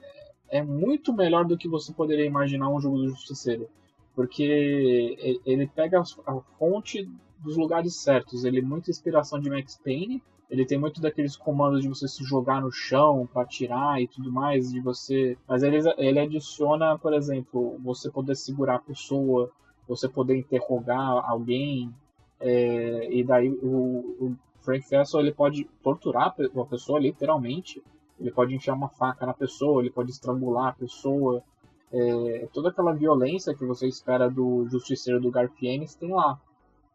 é muito melhor do que você poderia imaginar um jogo do Justiceiro. Porque ele pega a fonte dos lugares certos. Ele é muita inspiração de Max Payne. Ele tem muito daqueles comandos de você se jogar no chão para atirar e tudo mais, de você. Mas ele, ele adiciona, por exemplo, você poder segurar a pessoa, você poder interrogar alguém, é, e daí o, o, Frank Castle ele pode torturar uma pessoa literalmente. Ele pode enfiar uma faca na pessoa, ele pode estrangular a pessoa. É, toda aquela violência que você espera do justiceiro do Garfienes tem lá.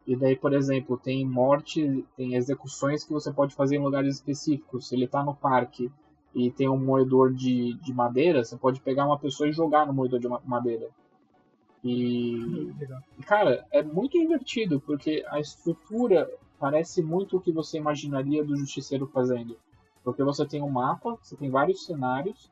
E daí, por exemplo, tem morte, tem execuções que você pode fazer em lugares específicos. Se ele está no parque e tem um moedor de, de madeira, você pode pegar uma pessoa e jogar no moedor de madeira. E, cara, é muito divertido, porque a estrutura parece muito o que você imaginaria do Justiceiro fazendo. Porque você tem um mapa, você tem vários cenários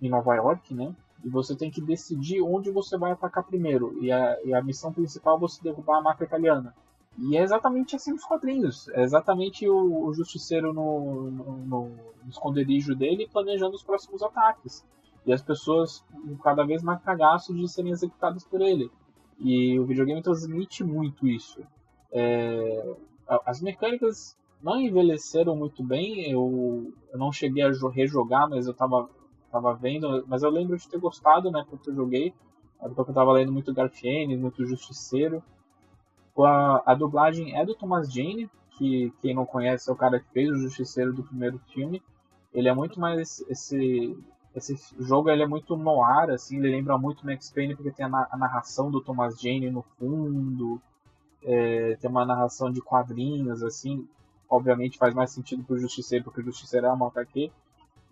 em Nova York, né? E você tem que decidir onde você vai atacar primeiro. E a, e a missão principal é você derrubar a máfia italiana. E é exatamente assim nos quadrinhos. É exatamente o, o Justiceiro no, no, no esconderijo dele planejando os próximos ataques e as pessoas cada vez mais cagaço de serem executadas por ele. E o videogame transmite muito isso. É, as mecânicas não envelheceram muito bem, eu, eu não cheguei a rejogar, mas eu tava, tava vendo, mas eu lembro de ter gostado, né, quando eu joguei, porque eu tava lendo muito Garfiene, muito Justiceiro. A, a dublagem é do Thomas Jane, que quem não conhece é o cara que fez o Justiceiro do primeiro filme. Ele é muito mais esse esse jogo ele é muito noir, assim, ele lembra muito Max Payne porque tem a, a narração do Thomas Jane no fundo, é, tem uma narração de quadrinhos, assim, obviamente faz mais sentido pro Justiceiro, porque o Justiceiro é uma HQ,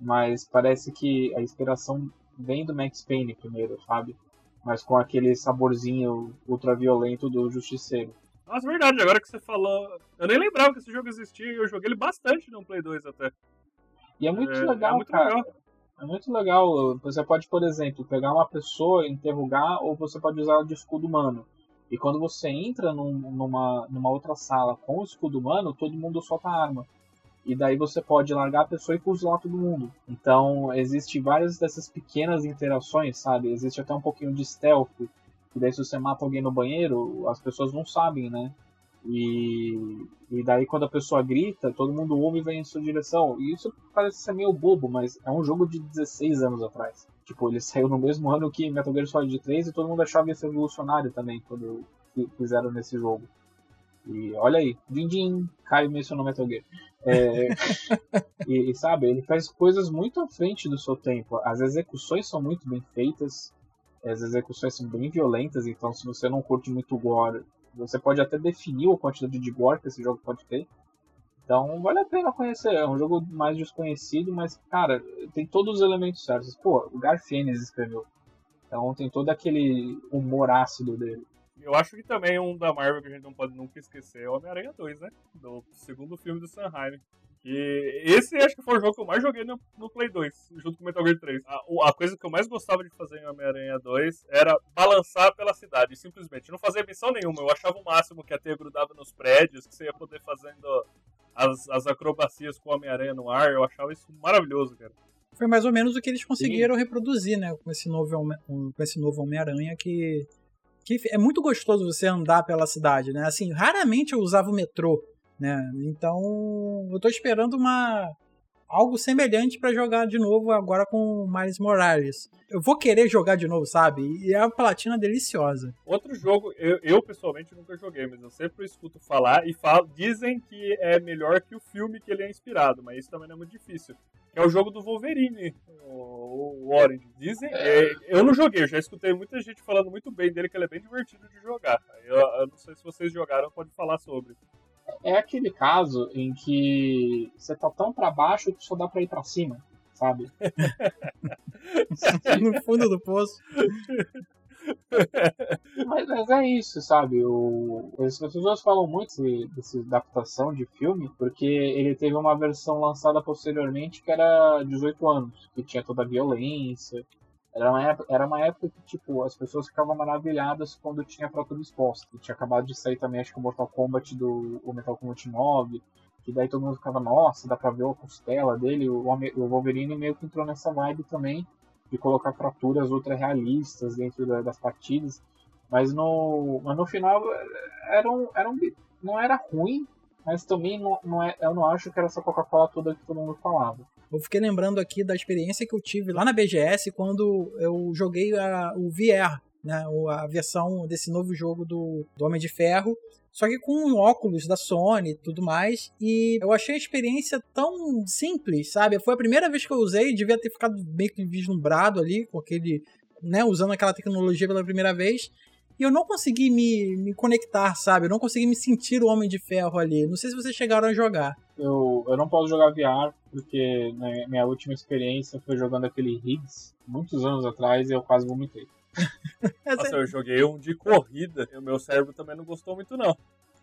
mas parece que a inspiração vem do Max Payne primeiro, sabe? Mas com aquele saborzinho ultraviolento do Justiceiro. Nossa, verdade, agora que você falou. Eu nem lembrava que esse jogo existia e eu joguei ele bastante no Play 2 até. E é muito é, legal, é muito cara. Legal. É muito legal. Você pode, por exemplo, pegar uma pessoa, interrogar, ou você pode usar de escudo humano. E quando você entra num, numa, numa outra sala com o escudo humano, todo mundo solta a arma. E daí você pode largar a pessoa e fuzilar todo mundo. Então, existe várias dessas pequenas interações, sabe? Existe até um pouquinho de stealth. E daí, se você mata alguém no banheiro, as pessoas não sabem, né? E, e daí quando a pessoa grita, todo mundo ouve e vem em sua direção. E isso parece ser meio bobo, mas é um jogo de 16 anos atrás. Tipo, ele saiu no mesmo ano que Metal Gear Solid 3 e todo mundo achava isso revolucionário também quando fizeram nesse jogo. E olha aí, din din, Caio mencionou Metal Gear. É, e, e, sabe, ele faz coisas muito à frente do seu tempo. As execuções são muito bem feitas, as execuções são bem violentas, então se você não curte muito gore, você pode até definir a quantidade de gore que esse jogo pode ter. Então vale a pena conhecer. É um jogo mais desconhecido, mas, cara, tem todos os elementos certos. Pô, o Garfienes escreveu. Então tem todo aquele humor ácido dele. Eu acho que também um da Marvel que a gente não pode nunca esquecer é o Homem-Aranha 2, né? Do segundo filme do Sanheim. E esse acho que foi o jogo que eu mais joguei no, no Play 2, junto com o Metal Gear 3. A, a, coisa que eu mais gostava de fazer em Homem-Aranha 2 era balançar pela cidade, simplesmente. Não fazia missão nenhuma, eu achava o máximo que a teia grudava nos prédios, que você ia poder fazendo as, as acrobacias com o Homem-Aranha no ar, eu achava isso maravilhoso, cara. Foi mais ou menos o que eles conseguiram Sim. reproduzir, né? Com esse novo, com esse novo Homem-Aranha que, que é muito gostoso você andar pela cidade, né? Assim, raramente eu usava o metrô, né? Então, eu tô esperando uma algo semelhante para jogar de novo agora com Miles Morales. Eu vou querer jogar de novo, sabe? E é uma platina deliciosa. Outro jogo, eu, eu, pessoalmente nunca joguei, mas eu sempre escuto falar e falo, dizem que é melhor que o filme que ele é inspirado, mas isso também não é muito difícil. É o jogo do Wolverine, o, o Orange. Dizem, é, eu não joguei, eu já escutei muita gente falando muito bem dele, que ele é bem divertido de jogar. Eu, eu não sei se vocês jogaram, pode falar sobre é aquele caso em que você tá tão para baixo que só dá para ir para cima, sabe? no fundo do poço. Mas, mas, é isso, sabe? O, as pessoas falam muito dessa adaptação de filme porque ele teve uma versão lançada posteriormente que era 18 anos, que tinha toda a violência, era uma, época, era uma época que, tipo, as pessoas ficavam maravilhadas quando tinha fratura exposta. Tinha acabado de sair também, acho que o Mortal Kombat do o Mortal Kombat 9, que daí todo mundo ficava, nossa, dá pra ver a costela dele. O, o Wolverine meio que entrou nessa vibe também, de colocar fraturas ultra realistas dentro da, das partidas. Mas no, mas no final era um, era um, não era ruim, mas também não, não é, eu não acho que era essa Coca-Cola toda que todo mundo falava. Eu fiquei lembrando aqui da experiência que eu tive lá na BGS quando eu joguei a, o VR, né, a versão desse novo jogo do, do Homem de Ferro, só que com óculos da Sony e tudo mais. E eu achei a experiência tão simples, sabe? Foi a primeira vez que eu usei, devia ter ficado meio que vislumbrado ali, com aquele. Né, usando aquela tecnologia pela primeira vez. E eu não consegui me, me conectar, sabe? Eu não consegui me sentir o Homem de Ferro ali. Não sei se vocês chegaram a jogar. Eu, eu não posso jogar VR, porque né, minha última experiência foi jogando aquele Higgs, muitos anos atrás, e eu quase vomitei. Nossa, eu joguei um de corrida, e o meu cérebro também não gostou muito, não.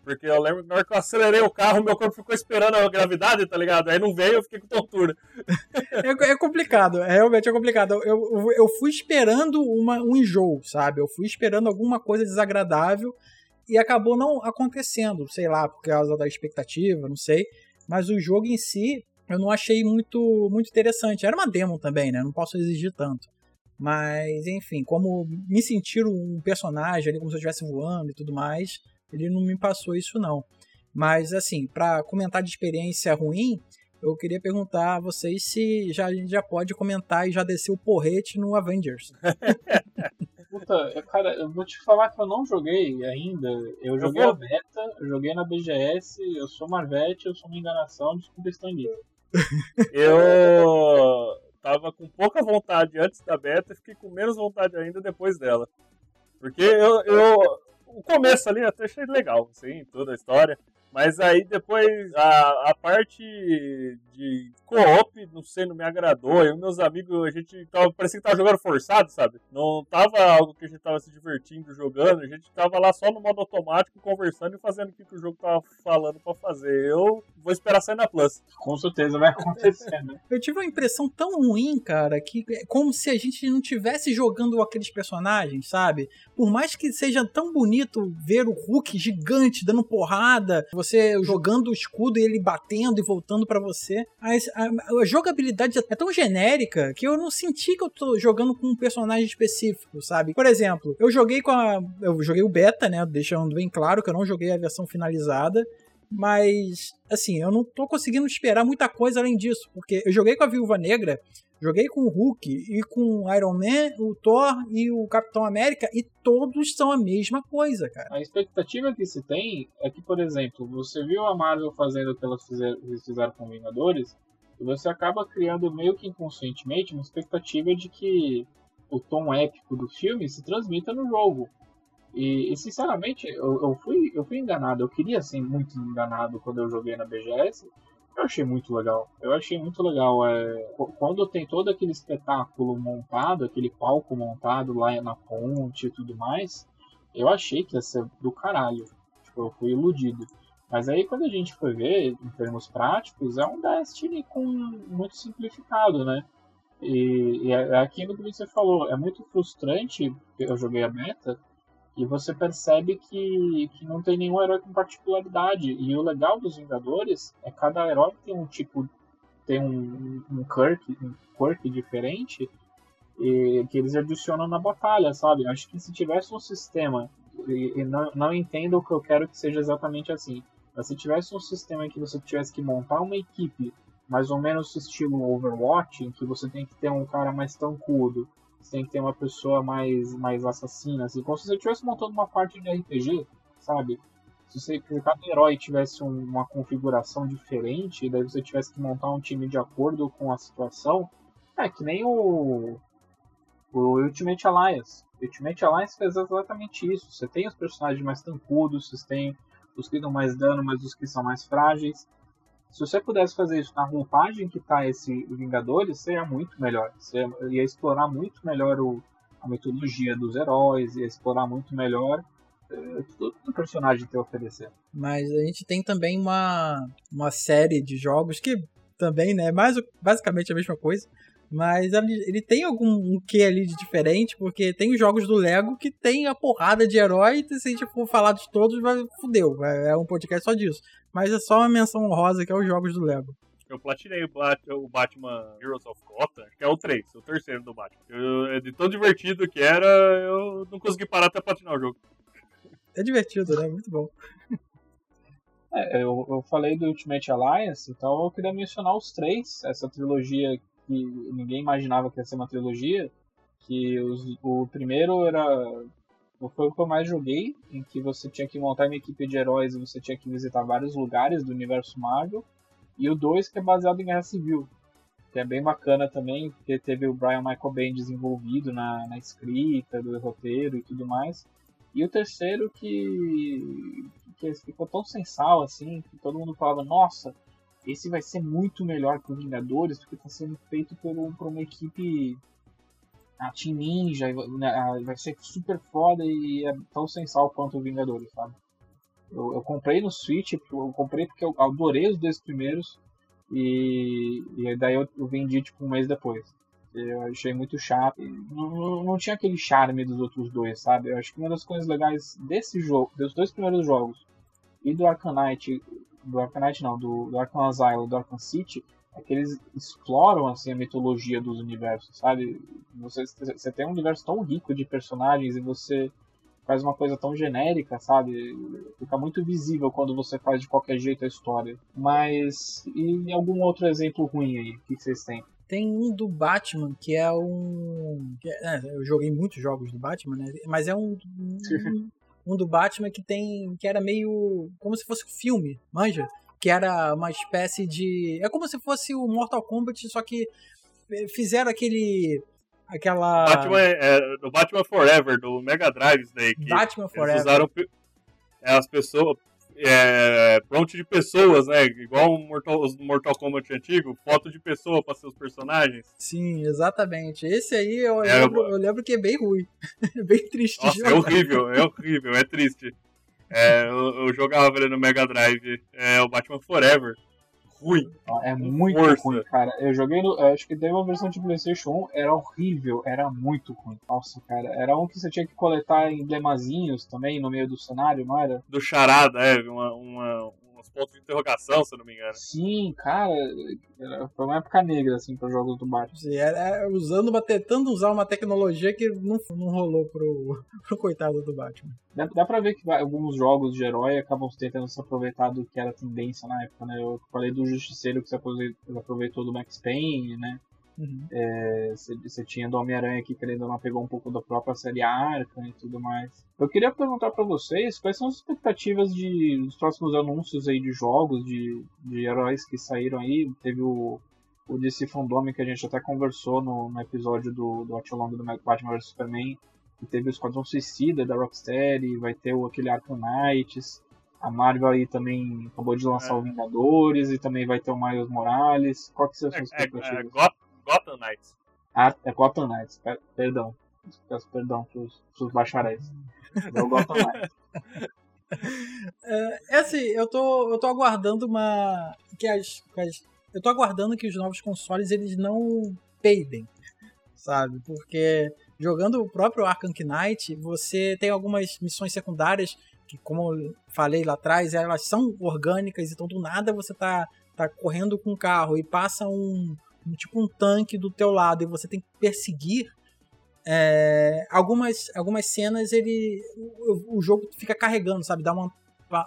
Porque eu lembro que na hora que eu acelerei o carro, meu corpo ficou esperando a gravidade, tá ligado? Aí não veio, eu fiquei com tontura. É, é complicado, é, realmente é complicado. Eu, eu, fui esperando uma, um enjoo, sabe? Eu fui esperando alguma coisa desagradável e acabou não acontecendo, sei lá, por causa da expectativa, não sei. Mas o jogo em si, eu não achei muito, muito interessante. Era uma demo também, né? Não posso exigir tanto. Mas, enfim, como me sentir um personagem ali, como se eu estivesse voando e tudo mais, ele não me passou isso não. Mas assim, para comentar de experiência ruim, eu queria perguntar a vocês se já, a gente já pode comentar e já descer o porrete no Avengers. Puta, cara, eu vou te falar que eu não joguei ainda. Eu joguei a beta, eu joguei na BGS, eu sou Marvete, eu sou uma enganação, desculpa estar em Eu tava com pouca vontade antes da beta e fiquei com menos vontade ainda depois dela. Porque eu, eu, o começo ali até achei legal, sim, toda a história. Mas aí depois a, a parte de co-op, não sei, não me agradou. Eu e meus amigos, a gente tava, parecia que tava jogando forçado, sabe? Não tava algo que a gente tava se divertindo jogando, a gente tava lá só no modo automático, conversando e fazendo o que, que o jogo tava falando pra fazer. Eu vou esperar sair na Plus. Com certeza vai acontecer, né? Eu tive uma impressão tão ruim, cara, que é como se a gente não tivesse jogando aqueles personagens, sabe? Por mais que seja tão bonito ver o Hulk gigante dando porrada, você jogando o escudo e ele batendo e voltando para você, a, a, a, jogabilidade é tão genérica que eu não senti que eu tô jogando com um personagem específico, sabe? Por exemplo, eu joguei com a. Eu joguei o beta, né? Deixando bem claro que eu não joguei a versão finalizada. Mas, assim, eu não tô conseguindo esperar muita coisa além disso, porque eu joguei com a Viúva Negra, joguei com o Hulk e com o Iron Man, o Thor e o Capitão América, e todos são a mesma coisa, cara. A expectativa que se tem é que, por exemplo, você viu a Marvel fazendo o que elas fizeram, com Vingadores, e você acaba criando meio que inconscientemente uma expectativa de que o tom épico do filme se transmita no jogo. E, e sinceramente, eu, eu, fui, eu fui enganado. Eu queria ser muito enganado quando eu joguei na BGS. Eu achei muito legal. Eu achei muito legal. É, quando tem todo aquele espetáculo montado, aquele palco montado lá na ponte e tudo mais, eu achei que ia ser do caralho. Tipo, eu fui iludido. Mas aí quando a gente foi ver, em termos práticos, é um Destiny com muito simplificado, né? E, e é, é aquilo que você falou, é muito frustrante, eu joguei a beta, E você percebe que, que não tem nenhum herói com particularidade. E o legal dos Vingadores é cada herói tem um tipo. tem um, um quirk, um quirk diferente e, que eles adicionam na batalha, sabe? Acho que se tivesse um sistema. E, e não, não entendo o que eu quero que seja exatamente assim. Mas se tivesse um sistema em que você tivesse que montar uma equipe mais ou menos estilo Overwatch, em que você tem que ter um cara mais tancudo, você tem que ter uma pessoa mais, mais assassina, assim, como se você estivesse montando uma parte de RPG, sabe? Se, você, cada herói tivesse um, uma configuração diferente, daí você tivesse que montar um time de acordo com a situação, é que nem o, o Ultimate Alliance. Ultimate Alliance fez exatamente isso. Você tem os personagens mais tancudos, você tem os que dão mais dano, mas os que são mais frágeis. Se você pudesse fazer isso na roupagem que está esse Vingadores, seria muito melhor. Você ia explorar muito melhor o, a mitologia dos heróis, ia explorar muito melhor é, tudo que o personagem tem a oferecer. Mas a gente tem também uma, uma série de jogos que também, né, mais, basicamente a mesma coisa, mas ele tem algum um quê ali de diferente, porque tem os jogos do Lego que tem a porrada de herói, e se a gente for falar de todos, vai, fudeu, é um podcast só disso. Mas é só uma menção honrosa que é os jogos do Lego. Eu platinei o Batman Heroes of Gotham, que é o 3, o terceiro do Batman. Eu, é de tão divertido que era, eu não consegui parar até platinar o jogo. É divertido, né? Muito bom. É, eu, eu falei do Ultimate Alliance, então eu queria mencionar os três, essa trilogia que ninguém imaginava que ia ser uma trilogia, que os, o primeiro era foi o que eu mais joguei, em que você tinha que montar uma equipe de heróis e você tinha que visitar vários lugares do universo Marvel, e o 2 que é baseado em Guerra Civil, que é bem bacana também, porque teve o Brian Michael Bendis envolvido na, na escrita do roteiro e tudo mais. E o terceiro que, que ficou tão sensal assim, que todo mundo falava, nossa, esse vai ser muito melhor que o Vingadores, porque está sendo feito por, por uma equipe. A Team Ninja, né, vai ser super foda e é tão sensal quanto o Vingadores, sabe? Eu, eu comprei no Switch, eu comprei porque eu adorei os dois primeiros e, e daí eu, eu vendi tipo um mês depois. Eu achei muito chato. Não, não, não, tinha aquele charme dos outros dois, sabe? Eu acho que uma das coisas legais desse jogo, dos dois primeiros jogos e do Arcanite do Arcanite não, do, do Arkham Asylum do Arkham City, é que eles exploram assim, a mitologia dos universos, sabe? Você, você tem um universo tão rico de personagens e você faz uma coisa tão genérica, sabe? Fica muito visível quando você faz de qualquer jeito a história. Mas e algum outro exemplo ruim aí que vocês têm? Tem um do Batman que é um. Que é, eu joguei muitos jogos do Batman, né? Mas é um, um, um do Batman que tem. que era meio. como se fosse um filme, manja? Que era uma espécie de. É como se fosse o Mortal Kombat, só que eh, fizeram aquele. aquela. Batman é, é, do Batman Forever, do Mega Drive, daí. Que Batman Forever. usaram é, as pessoas é, prompt de pessoas, né? Igual o Mortal, os Mortal Kombat antigo, foto de pessoa para seus personagens. Sim, exatamente. Esse aí eu, é, lembro, eu lembro que é bem ruim. bem triste. Nossa, é horrível, é horrível, é triste. É, eu, eu, jogava ele no Mega Drive, é o Batman Forever ruim. É muito Força. ruim, cara. Eu joguei no. Acho que teve uma versão de PlayStation 1, era horrível, era muito ruim. Nossa, cara. Era um que você tinha que coletar emblemazinhos também no meio do cenário, não era? Do charada, é, uma, uma, pontos de interrogação, se eu não me engano. Sim, cara, foi uma época negra, assim, para jogos do Batman. Sim, era usando uma, tentando usar uma tecnologia que não, não rolou pro, pro coitado do Batman. Dá, dá pra ver que alguns jogos de herói acabam tentando se aproveitar do que era tendência na época, né? Eu falei do Justiceiro que se aproveitou do Max Payne, né? Uhum. É, você, tinha do Homem-Aranha aqui querendo não pegou um pouco da própria série Arkham e tudo mais. Eu queria perguntar para vocês quais são as expectativas de, dos próximos anúncios aí de jogos, de, de heróis que saíram aí. Teve o, o DC Fandome que a gente até conversou no, no episódio do, do do Batman vs Superman. E teve o Esquadrão Suicida da Rocksteady, vai ter o, aquele Arkham Knights. A Marvel aí também acabou de lançar é. o Vingadores e também vai ter o Miles Morales. Qual que são as suas é, é, expectativas? É, Gotham Knights. Ah, é Gotham Knights, perdão. Peço perdão pros, pros bacharéis. É o Gotham Knights. É, é assim, eu tô, eu tô aguardando uma. Que as, que as, eu tô aguardando que os novos consoles eles não peidem, sabe? Porque jogando o próprio Arkham Knight, você tem algumas missões secundárias que, como eu falei lá atrás, elas são orgânicas, então do nada você tá, tá correndo com um carro e passa um tipo um tanque do teu lado e você tem que perseguir. É, algumas, algumas cenas ele o, o, jogo fica carregando, sabe? Dá uma,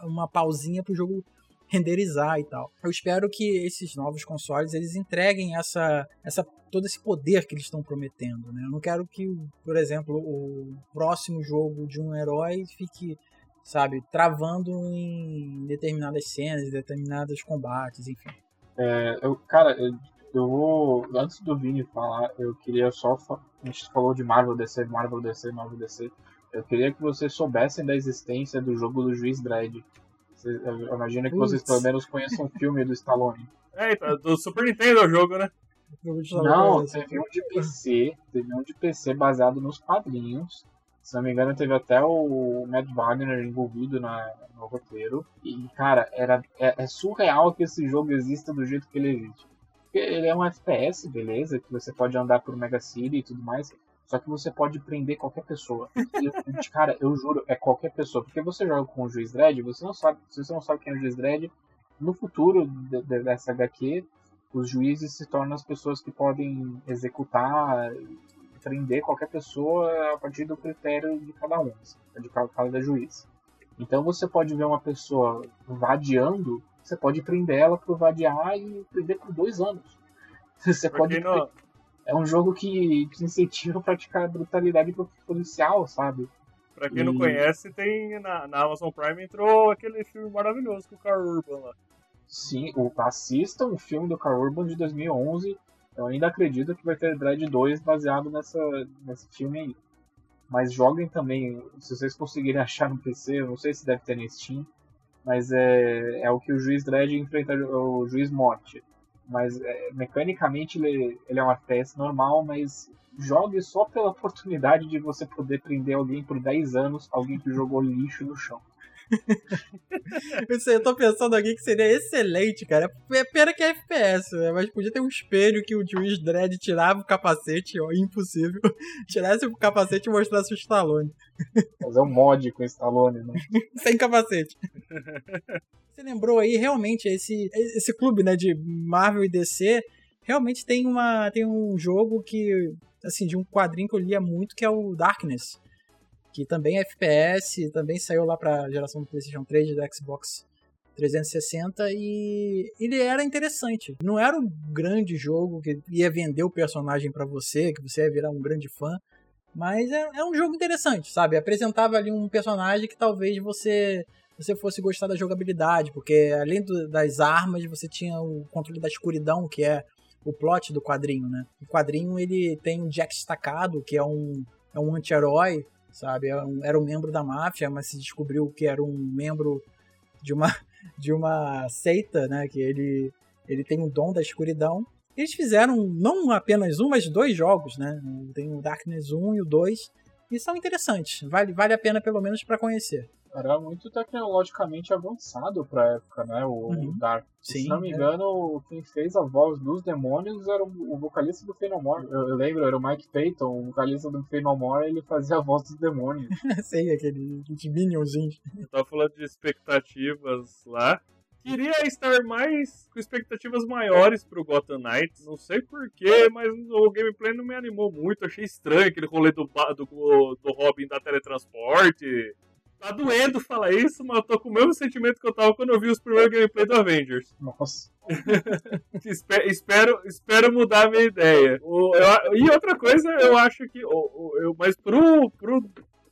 uma pausinha pro jogo renderizar e tal. Eu espero que esses novos consoles eles entreguem essa, essa todo esse poder que eles estão prometendo, né? Eu não quero que, por exemplo, o próximo jogo de um herói fique, sabe, travando em determinadas cenas, determinados combates, enfim. É, eu, cara, eu, eu vou. Antes do Vini falar, eu queria só. A gente falou de Marvel DC, Marvel DC, Marvel DC. Eu queria que vocês soubessem da existência do jogo do Juiz Dredd. Eu imagino que vocês pelo menos conheçam o filme do Stallone. É, então, do Super Nintendo é o jogo, né? Não, teve um de PC, teve um de PC baseado nos quadrinhos. Se não me engano, teve até o Matt Wagner envolvido na, no roteiro. E, cara, era, é, é, surreal que esse jogo exista do jeito que ele existe. Ele é um FPS, beleza, que você pode andar por Mega City e tudo mais. Só que você pode prender qualquer pessoa. Cara, eu juro, é qualquer pessoa. Porque você joga com o Juiz Dredd, você não sabe, se você não sabe quem é o Juiz Dredd, no futuro de, de, dessa HQ, os juízes se tornam as pessoas que podem executar prender qualquer pessoa a partir do critério de cada um, de cada juiz. Então você pode ver uma pessoa vadiando, você pode prender ela por vadiar e prender por dois anos. Você pode. Não, é um jogo que, incentiva a praticar brutalidade policial, sabe? Pra quem e... não conhece, tem na, na, Amazon Prime entrou aquele filme maravilhoso com o Carl Urban lá. Sim, o, assista um filme do Carl Urban de 2011. Eu ainda acredito que vai ter Dread 2 baseado nessa, nesse filme aí. Mas joguem também, se vocês conseguirem achar no PC, eu não sei se deve ter no Steam, mas é, é o que o juiz Dredd enfrenta o juiz Morte mas é, mecanicamente ele, ele é um FPS normal, mas jogue só pela oportunidade de você poder prender alguém por 10 anos, alguém que jogou lixo no chão. eu, tô pensando aqui que seria excelente, cara. É pena que é FPS, né? mas podia ter um espelho que o juiz Dredd tirava o capacete, ó, impossível. Tirasse o capacete e mostrasse o Stallone. Fazer um mod com o Stallone, né? Sem capacete. Você lembrou aí, realmente, esse, esse clube né, de Marvel e DC realmente tem, uma, tem um jogo que, assim, de um quadrinho que eu lia muito, que é o Darkness que também é FPS, também saiu lá para a geração do PlayStation 3 e do Xbox 360 e ele era interessante. Não era um grande jogo que ia vender o personagem para você, que você ia virar um grande fã, mas é, é, um jogo interessante, sabe? Apresentava ali um personagem que talvez você você fosse gostar da jogabilidade, porque além do, das armas, você tinha o controle da escuridão, que é o plot do quadrinho, né? O quadrinho ele tem um Jack estacado, que é um, é um anti-herói, sabe? Era um membro da máfia, mas se descobriu que era um membro de uma, de uma seita, né? Que ele, ele tem o dom da escuridão. Eles fizeram não apenas um, mas dois jogos, né? Tem o Darkness 1 e o 2, e são interessantes. Vale, vale a pena pelo menos para conhecer era muito tecnologicamente avançado pra época, né? O uhum. Dark. Sim, Se não me é. engano, quem fez a voz dos demônios era o vocalista do Fenomore. Eu, eu lembro, era o Mike Payton, o vocalista do Fenomore, ele fazia a voz dos demônios. Sei, aquele de Minionzinho. Eu tava falando de expectativas lá. Queria estar mais com expectativas maiores pro Gotham Knights. Não sei porquê, mas o gameplay não me animou muito. Achei estranho aquele rolê do, do, do Robin da teletransporte. Tá doendo falar isso, mas eu tô com o mesmo sentimento que eu tava quando eu vi os primeiros gameplay do Avengers. Nossa. espero, espero, mudar a minha ideia. O, eu, e outra coisa, eu acho que. O, o, eu, mas pro, pro,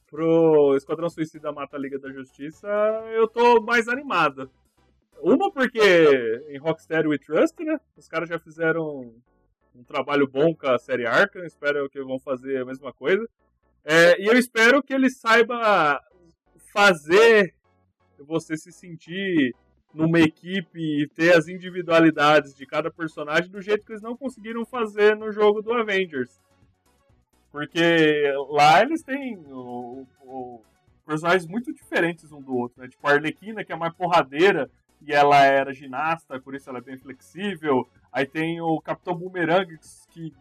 pro Esquadrão Suicida Mata a Liga da Justiça, eu tô mais animado. Uma porque em Rocksteady We Trust, né? Os caras já fizeram um trabalho bom com a série Arkham, espero que vão fazer a mesma coisa. É, e eu espero que ele saiba fazer você se sentir numa equipe e ter as individualidades de cada personagem do jeito que eles não conseguiram fazer no jogo do Avengers. Porque lá eles têm o, o, personagens muito diferentes um do outro, né? Tipo a Arlequina, que é mais porradeira, e ela era ginasta, por isso ela é bem flexível. Aí tem o Capitão Boomerang, que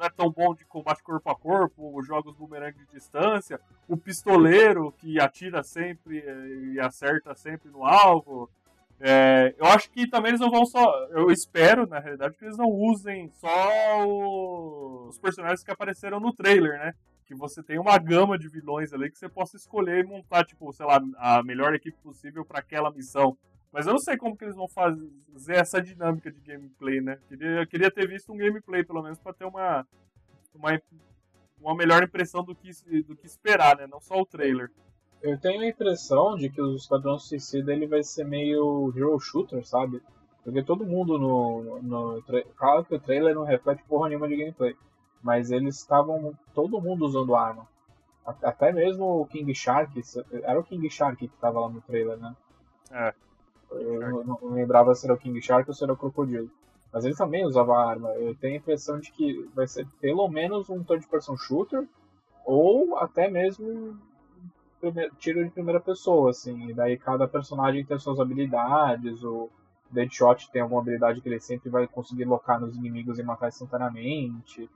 não é tão bom de combate corpo a corpo, jogos bumerangue de distância, o pistoleiro que atira sempre e acerta sempre no alvo. É, eu acho que também eles não vão só. Eu espero, na realidade, que eles não usem só os personagens que apareceram no trailer, né? Que você tem uma gama de vilões ali que você possa escolher e montar, tipo, sei lá, a melhor equipe possível para aquela missão. Mas eu não sei como que eles vão fazer essa dinâmica de gameplay, né? Queria, eu queria ter visto um gameplay, pelo menos, para ter uma, uma, uma melhor impressão do que, do que esperar, né? Não só o trailer. Eu tenho a impressão de que o Esquadrão Suicida ele vai ser meio hero shooter, sabe? Porque todo mundo no, no, Claro que o trailer não reflete porra nenhuma de gameplay. Mas eles estavam. Todo mundo usando arma. Até mesmo o King Shark. Era o King Shark que tava lá no trailer, né? É. Eu não, não lembrava se era o King Shark ou se era o Crocodilo. Mas ele também usava arma. Eu tenho a impressão de que vai ser pelo menos um third person shooter. Ou até mesmo tiro de primeira pessoa, assim. E daí cada personagem tem suas habilidades. O Deadshot tem alguma habilidade que ele sempre vai conseguir locar nos inimigos e matar instantaneamente.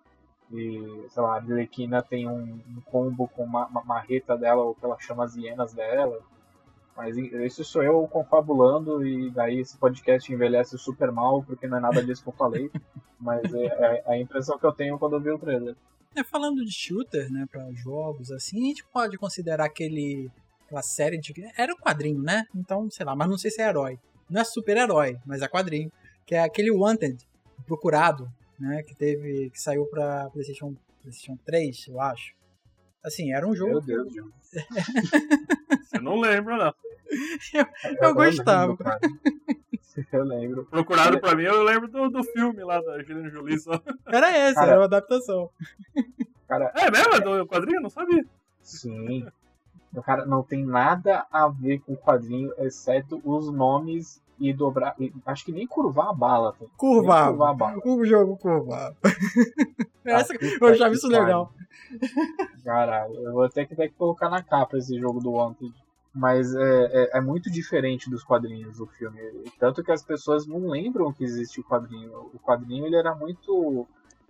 E, sei lá, a Arlequina tem um, um combo com uma, uma marreta dela, ou que ela chama as hienas dela. Mas isso sou eu confabulando e daí esse podcast envelhece super mal porque não é nada disso que eu falei. mas é, é, a impressão que eu tenho quando eu vi o trailer. É, falando de shooter, né, para jogos assim, a gente pode considerar aquele aquela série de era um quadrinho, né? Então, sei lá, mas não sei se é herói. Não é super-herói, mas é quadrinho, que é aquele Wanted, procurado, né, que teve que saiu para PlayStation PlayStation 3, eu acho. Assim, era um jogo. Meu Deus, Você não lembra, não. Eu, eu, eu gostava. Lembro, eu lembro. Procurado pra mim, eu lembro do, do filme lá da Angelina Jolie só. Era esse, cara, era uma adaptação. Cara, é mesmo? É do quadrinho? Não sabia. Sim. Cara, não tem nada a ver com o quadrinho, exceto os nomes e dobrar. Acho que nem curvar a bala. Tá? Curvar. curvar a bala. O jogo curvar. Essa, eu achava isso legal. Caralho, eu vou até que ter que colocar na capa esse jogo do Wanted. Mas é, é, é, muito diferente dos quadrinhos do filme. Tanto que as pessoas não lembram que existe o quadrinho. O quadrinho ele era muito.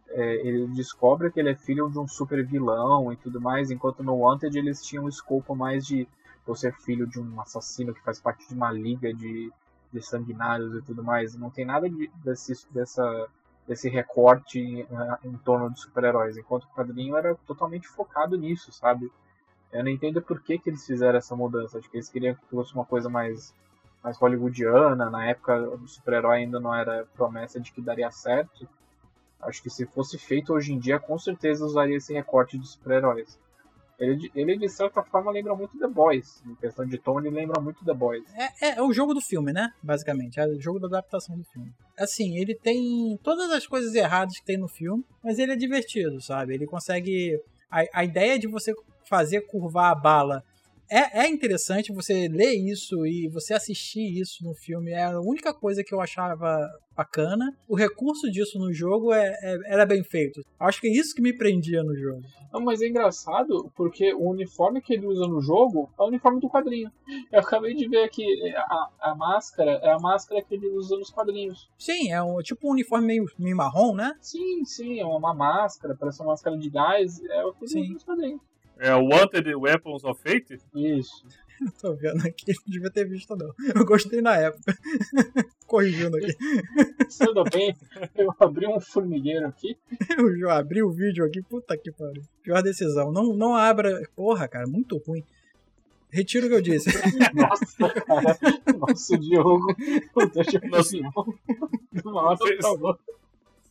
É, ele descobre que ele é filho de um super vilão e tudo mais, enquanto no Wanted eles tinham um escopo mais de você ser filho de um assassino que faz parte de uma liga de, de sanguinários e tudo mais. Não tem nada de, desse, dessa, desse recorte em, em torno dos super-heróis, enquanto o quadrinho era totalmente focado nisso, sabe? Eu não entendo por que, que eles fizeram essa mudança. Acho que eles queriam que fosse uma coisa mais, mais hollywoodiana. Na época, o super-herói ainda não era promessa de que daria certo. Acho que se fosse feito hoje em dia, com certeza usaria esse recorte de super-heróis. Ele, ele, de certa forma, lembra muito The Boys. Em questão de tom, ele lembra muito The Boys. É, é, é, o jogo do filme, né? Basicamente. É o jogo da adaptação do filme. Assim, ele tem todas as coisas erradas que tem no filme, mas ele é divertido, sabe? Ele consegue. A, ideia de você fazer curvar a bala. É, é interessante você ler isso e você assistir isso no filme. É a única coisa que eu achava bacana. O recurso disso no jogo é, é, era bem feito. Acho que é isso que me prendia no jogo. Não, mas é engraçado porque o uniforme que ele usa no jogo é o uniforme do quadrinho. Eu acabei de ver aqui a, a máscara é a máscara que ele usa nos quadrinhos. Sim, é um, tipo um uniforme meio, meio marrom, né? Sim, sim, é uma máscara, parece uma máscara de gás. É o que ele usa nos quadrinhos. É Wanted Weapons of Fate? Isso. Tô vendo aqui, não devia ter visto não. Eu gostei na época. Corrigindo aqui. Tudo bem, eu abri um formigueiro aqui. Eu já abri o vídeo aqui, puta que pariu. Pior decisão. Não, não abra. Porra, cara, muito ruim. Retiro o que eu disse. Nossa, cara. Nossa, Diogo. Puta, Nossa, Nossa, por favor.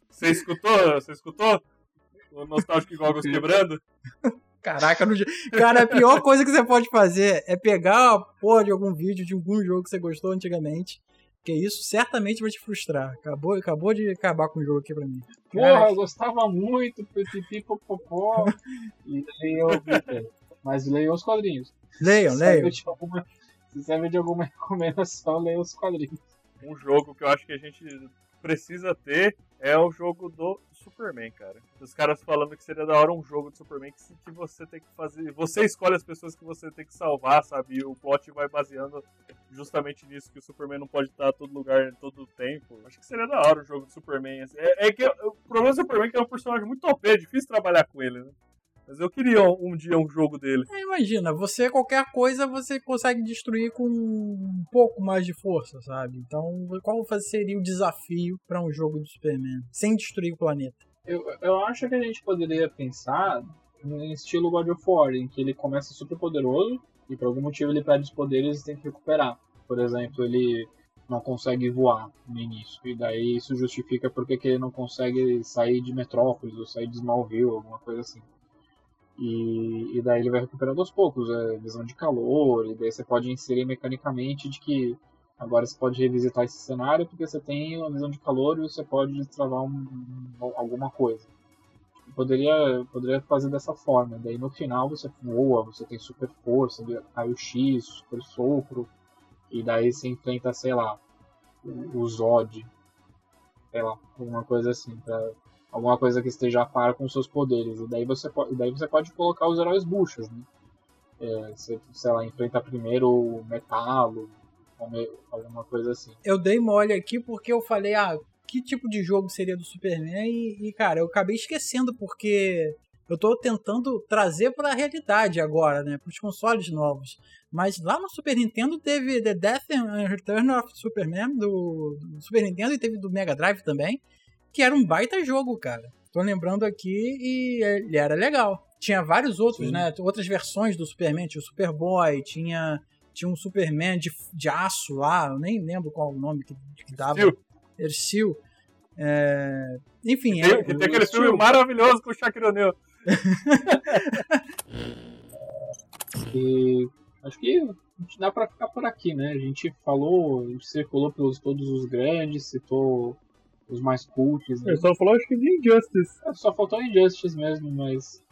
Você escutou? Você escutou? O Nostálgico Goggles quebrando? Caraca, no... cara, a pior coisa que você pode fazer é pegar a porra de algum vídeo de algum jogo que você gostou antigamente. Que isso certamente vai te frustrar. Acabou, acabou de acabar com o jogo aqui pra mim. Porra, eu gostava muito, pipipi, popopó. e leiam, mas leiam os quadrinhos. Leiam, leiam. Se alguma, se serve de alguma recomendação, leiam os quadrinhos. Um jogo que eu acho que a gente precisa ter é o jogo do Superman, cara. Os caras falando que seria da hora um jogo de Superman que, que você tem que fazer. Você escolhe as pessoas que você tem que salvar, sabe? E o plot vai baseando justamente nisso, que o Superman não pode estar a todo lugar em todo tempo. Acho que seria da hora um jogo de Superman. Assim. É, é que o problema do Superman é que é um personagem muito OP, é difícil trabalhar com ele, né? Mas eu queria um dia um jogo dele. É, imagina, você qualquer coisa você consegue destruir com um pouco mais de força, sabe? Então, qual seria o desafio para um jogo de Superman sem destruir o planeta? Eu, eu acho que a gente poderia pensar em estilo God of War, em que ele começa super poderoso e por algum motivo ele perde os poderes e tem que recuperar. Por exemplo, ele não consegue voar no início. E daí isso justifica porque que ele não consegue sair de Metrópolis ou sair de Smallville, alguma coisa assim. E, e daí ele vai recuperando aos poucos, é, visão de calor, e daí você pode inserir mecanicamente de que agora você pode revisitar esse cenário porque você tem uma visão de calor e você pode destravar um, alguma coisa. Poderia, poderia fazer dessa forma, daí no final você voa, você tem super força, raio-x, super sopro, e daí você enfrenta, sei lá, o Zod, sei lá, alguma coisa assim, pra alguma coisa que esteja a par com seus poderes. E daí você pode, daí você pode colocar os heróis buchas, né? É, você, sei lá, enfrenta primeiro o Metalo, alguma coisa assim. Eu dei mole aqui porque eu falei, ah, que tipo de jogo seria do Superman? E, e cara, eu acabei esquecendo porque eu tô tentando trazer para a realidade agora, né, para os consoles novos. Mas lá no Super Nintendo teve The Death and Return of Superman do, do Super Nintendo e teve do Mega Drive também que era um baita jogo, cara. Tô lembrando aqui e ele era legal. Tinha vários outros, Sim. né? Outras versões do Superman. Tinha o Superboy, tinha, tinha um Superman de, de aço lá, eu nem lembro qual o nome que, que dava. Ercil. É... Enfim, tem, é, tem aquele filme maravilhoso com o Shaquille O'Neal. e acho que dá para ficar por aqui, né? A gente falou, a gente circulou pelos todos os grandes, citou os mais cults. Né? só falou acho que de Injustice. É, só faltou Injustice mesmo, mas.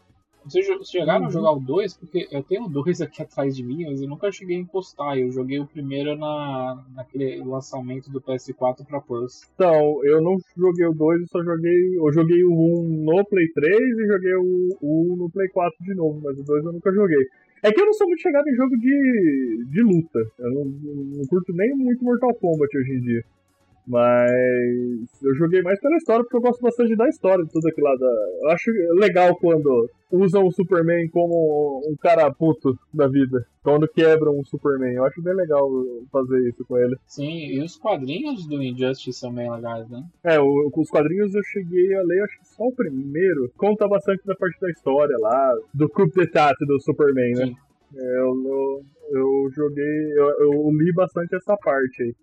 Vocês chegaram uhum. a jogar o 2? Porque eu tenho o 2 aqui atrás de mim, mas eu nunca cheguei a encostar. Eu joguei o primeiro na, naquele lançamento do PS4 pra Plus. Então, eu não joguei o 2, eu só joguei. Eu joguei o 1 no Play 3 e joguei o 1 no Play 4 de novo, mas o 2 eu nunca joguei. É que eu não sou muito chegado em jogo de, de luta. Eu não, não curto nem muito Mortal Kombat hoje em dia. Mas eu joguei mais pela história porque eu gosto bastante da história de tudo aquilo lá. Da... Eu acho legal quando usam o Superman como um cara puto da vida. Quando quebram o Superman. Eu acho bem legal fazer isso com ele. Sim, e os quadrinhos do Injustice são bem legais, né? É, o, os quadrinhos eu cheguei a ler, acho que só o primeiro. Conta bastante da parte da história lá, do coup d'etat do Superman, né? Sim. É, eu, eu, eu joguei, eu, eu li bastante essa parte aí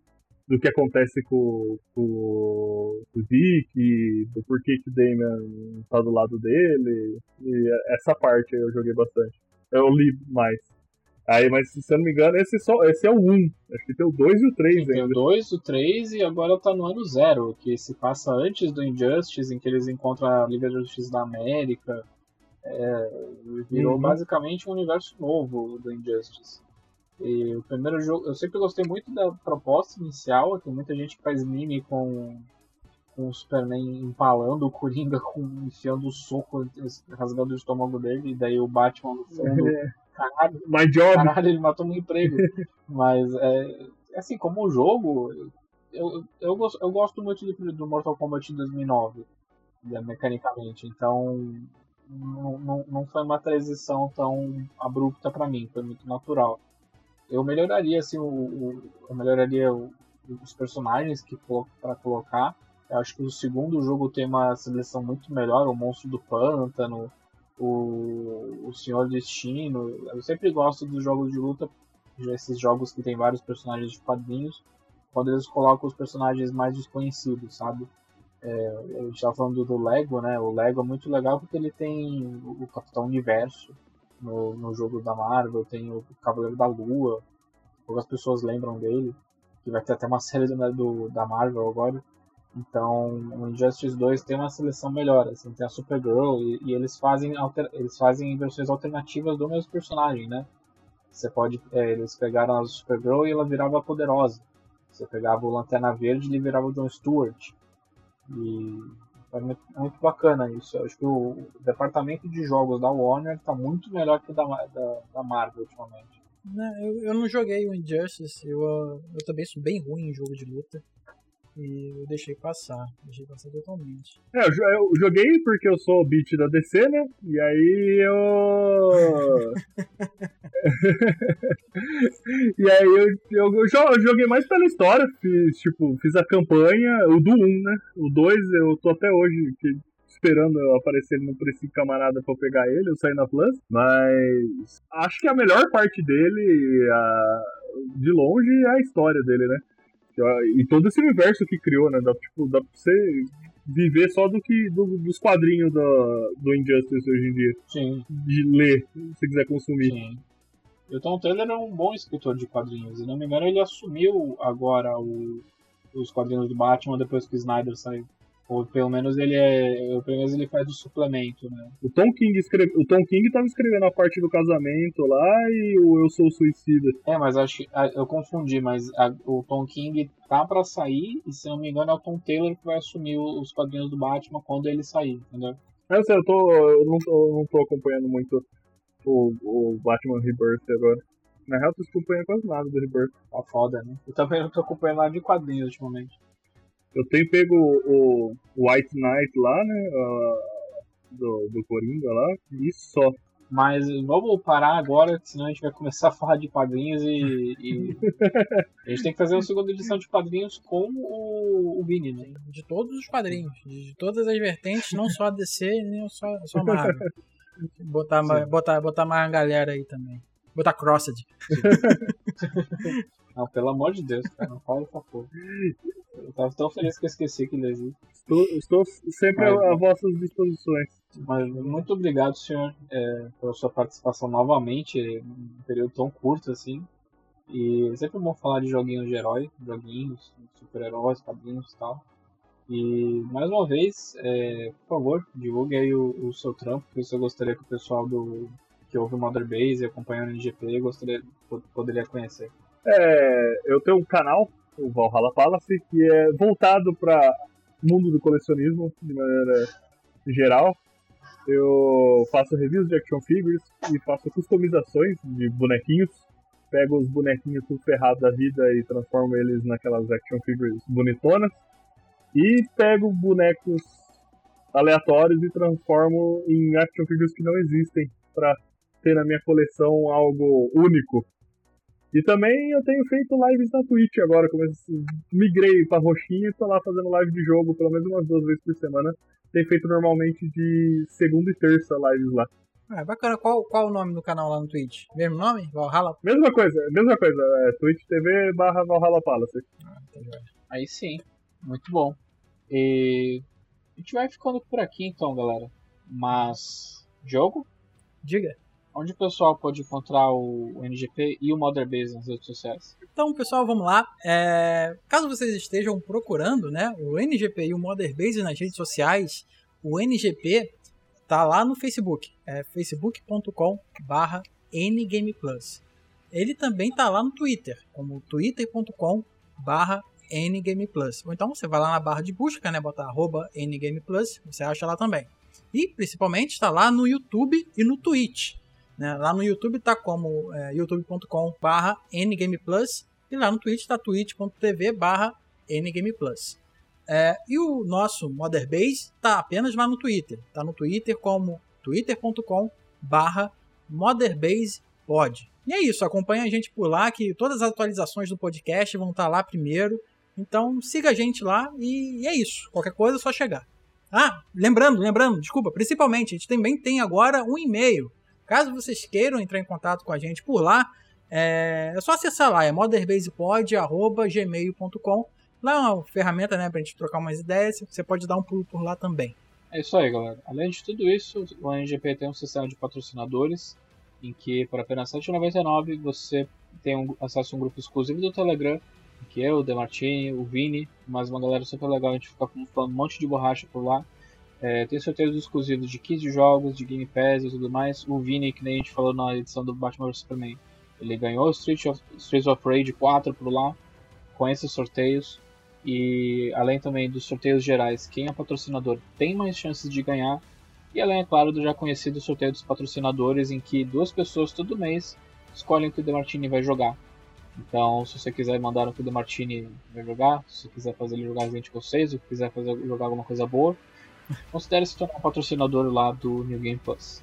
do que acontece com, com, com o Dick, do porquê que o Damian tá do lado dele. E essa parte eu joguei bastante. Eu li mais. Aí, mas se eu não me engano, esse, só, esse é o 1. Acho que tem o 2 e o 3 ainda. Tem o 2, o 3 e agora tá no ano 0, que se passa antes do Injustice, em que eles encontram a Liga da Justiça da América. É, virou uhum. basicamente um universo novo do Injustice. E o primeiro jogo, eu sempre gostei muito da proposta inicial. Tem muita gente que faz meme com, com o Superman empalando o Coringa, com, enfiando o soco, rasgando o estômago dele, e daí o Batman no fundo. Caralho, My job. caralho, ele matou meu emprego. Mas, é, assim, como jogo, eu, eu, gosto, eu gosto muito do, do Mortal Kombat 2009, né, mecanicamente. Então, não, não, não foi uma transição tão abrupta para mim, foi muito natural eu melhoraria assim o, o eu melhoraria o, os personagens que para colocar. Eu acho que o segundo jogo tem uma seleção muito melhor, o Monstro do Pântano, o, o Senhor Destino. Eu sempre gosto dos jogos de luta, esses jogos que tem vários personagens de quadrinhos, quando eles colocam os personagens mais desconhecidos, sabe? É, a gente estava falando do Lego, né? O Lego é muito legal porque ele tem o Capitão Universo, no, no jogo da Marvel, tem o Cavaleiro da Lua, poucas pessoas lembram dele, que vai ter até uma série do, do da Marvel agora. Então, o Injustice 2 tem uma seleção melhor, assim, tem a Supergirl e, e eles fazem alter, eles fazem versões alternativas do mesmo personagem, né? Você pode, é, eles pegaram a Supergirl e ela virava poderosa. Você pegava o Lanterna Verde e ele virava o John Stewart. E é muito, muito bacana isso. Eu acho que o, departamento de jogos da Warner está muito melhor que o da, da, da Marvel ultimamente. Não, eu, eu não joguei o Injustice, eu, eu também sou bem ruim em jogo de luta. E eu deixei passar, deixei passar totalmente. É, eu, eu joguei porque eu sou o beat da DC, né? E aí eu. e aí eu, eu, eu jo- eu joguei mais pela história, fiz, tipo, fiz a campanha, o do 1, né? O 2 eu tô até hoje esperando eu aparecer no preço camarada pra eu pegar ele, eu saí na Plus. Mas acho que a melhor parte dele, a- de longe, é a história dele, né? E todo esse universo que criou, né? Dá, tipo, dá pra você viver só do que do- dos quadrinhos do, do Injustice hoje em dia. Sim, De ler, se quiser consumir. sim. E o Tom Taylor é um bom escritor de quadrinhos. Se não me engano, ele assumiu agora o- os quadrinhos do Batman depois que o Snyder saiu. Ou pelo menos ele é. ou pelo menos ele faz o suplemento, né? O Tom King escreve, o Tom King tava escrevendo a parte do casamento lá e o Eu Sou Suicida. É, mas acho que ah, eu confundi, mas a- o Tom King tá pra sair e se não me engano é o Tom Taylor que vai assumir os quadrinhos do Batman quando ele sair, entendeu? Eu sei, eu, tô, eu, não, tô- eu não tô acompanhando muito o, o Batman Rebirth agora. Na real, eu tô acompanhando quase nada do Rebirth. Tá foda, né? Eu também não tô acompanhando nada de quadrinhos ultimamente. Eu tenho pego o, o White Knight lá, né? do, do Coringa lá, e só. Mas vamos parar agora, senão a gente vai começar a falar de quadrinhos e. e- a gente tem que fazer uma segunda edição de quadrinhos com o, o Vini, né? De todos os quadrinhos, de todas as vertentes, não só a DC, nem só, só a Marvel. Botar, botar, botar mais uma galera aí também. Botar Crossed. Não, pelo amor de Deus, cara, não fala essa porra. Eu tava tão feliz que eu esqueci que ele existe. Estou, estou sempre Vai, a, a vossas disposições. Mas muito obrigado, senhor, é, pela sua participação novamente, num período tão curto assim. E é sempre bom falar de joguinhos de herói, joguinhos, super-heróis, quadrinhos e tal. E mais uma vez, é, por favor, divulgue aí o, o seu trampo, que isso eu gostaria que o pessoal do que ouve o Mother Base e acompanha o NGP gostaria, po- poderia conhecer. É, eu tenho um canal, o Valhalla Palace, que é voltado para mundo do colecionismo de maneira geral. Eu faço reviews de action figures e faço customizações de bonequinhos. Pego os bonequinhos tudo ferrados da vida e transformo eles naquelas action figures bonitonas. E pego bonecos aleatórios e transformo em action figures que não existem para ter na minha coleção algo único. E também eu tenho feito lives na Twitch agora, comecei, migrei pra roxinha e tô lá fazendo live de jogo pelo menos umas duas vezes por semana. Tenho feito normalmente de segunda e terça lives lá. Ah, bacana. Qual, qual o nome do canal lá no Twitch? Mesmo nome? Valhalla? Mesma coisa, mesma coisa, é Twitch TV barra Valhalla Palace. Ah, tá. Aí sim, muito bom. E a gente vai ficando por aqui então, galera. Mas, jogo? Diga. Onde o pessoal pode encontrar o, NGP e o Mother Base nas redes sociais? Então, pessoal, vamos lá. É, caso vocês estejam procurando né, o NGP e o Mother Base nas redes sociais, o NGP tá lá no Facebook, é facebook.com barra ngameplus. Ele também tá lá no Twitter, como twitter.com barra ngameplus. Ou então você vai lá na barra de busca, né, botar arroba ngameplus, você acha lá também. E principalmente está lá no YouTube e no Twitch. Né? Lá no YouTube tá como é, youtube.com barra ngameplus e lá no Twitch tá twitch.tv barra ngameplus. É, e o nosso Mother Base tá apenas lá no Twitter. Tá no Twitter como twitter.com barra motherbasepod. E é isso, acompanha a gente por lá que todas as atualizações do podcast vão estar lá primeiro. Então siga a gente lá e, e é isso. Qualquer coisa é só chegar. Ah, lembrando, lembrando, desculpa, principalmente, a gente também tem agora um e-mail. Caso vocês queiram entrar em contato com a gente por lá, é, é só acessar lá, é motherbasepod.gmail.com. Lá é uma ferramenta né, pra gente trocar umas ideias, você pode dar um pulo por lá também. É isso aí, galera. Além de tudo isso, o NGP tem um sistema de patrocinadores em que por apenas R$ 7,99 você tem um, acesso a um grupo exclusivo do Telegram, que é o Demartini, o Vini, mais uma galera super legal, a gente fica falando um monte de borracha por lá. É, tem sorteios exclusivos de 15 jogos, de Game Pass e tudo mais. O Vini, que nem a gente falou na edição do Batman vs Superman, ele ganhou Street of, Streets of Rage 4 por lá, com esses sorteios. E além também dos sorteios gerais, quem é patrocinador tem mais chances de ganhar. E além, é claro, do já conhecido sorteio dos patrocinadores, em que duas pessoas todo mês escolhem o que o Demartini vai jogar. Então, se você quiser mandar o que o Demartini vai jogar, se você quiser fazer ele jogar gente vocês, ou quiser fazer, jogar alguma coisa boa, considere se tornar um patrocinador lá do New Game Plus.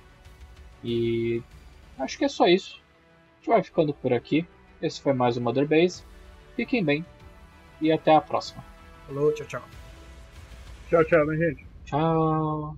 E acho que é só isso. A gente vai ficando por aqui. Esse foi mais o Mother Base. Fiquem bem e até a próxima. Falou, tchau, tchau. Tchau, tchau, né, gente? Tchau.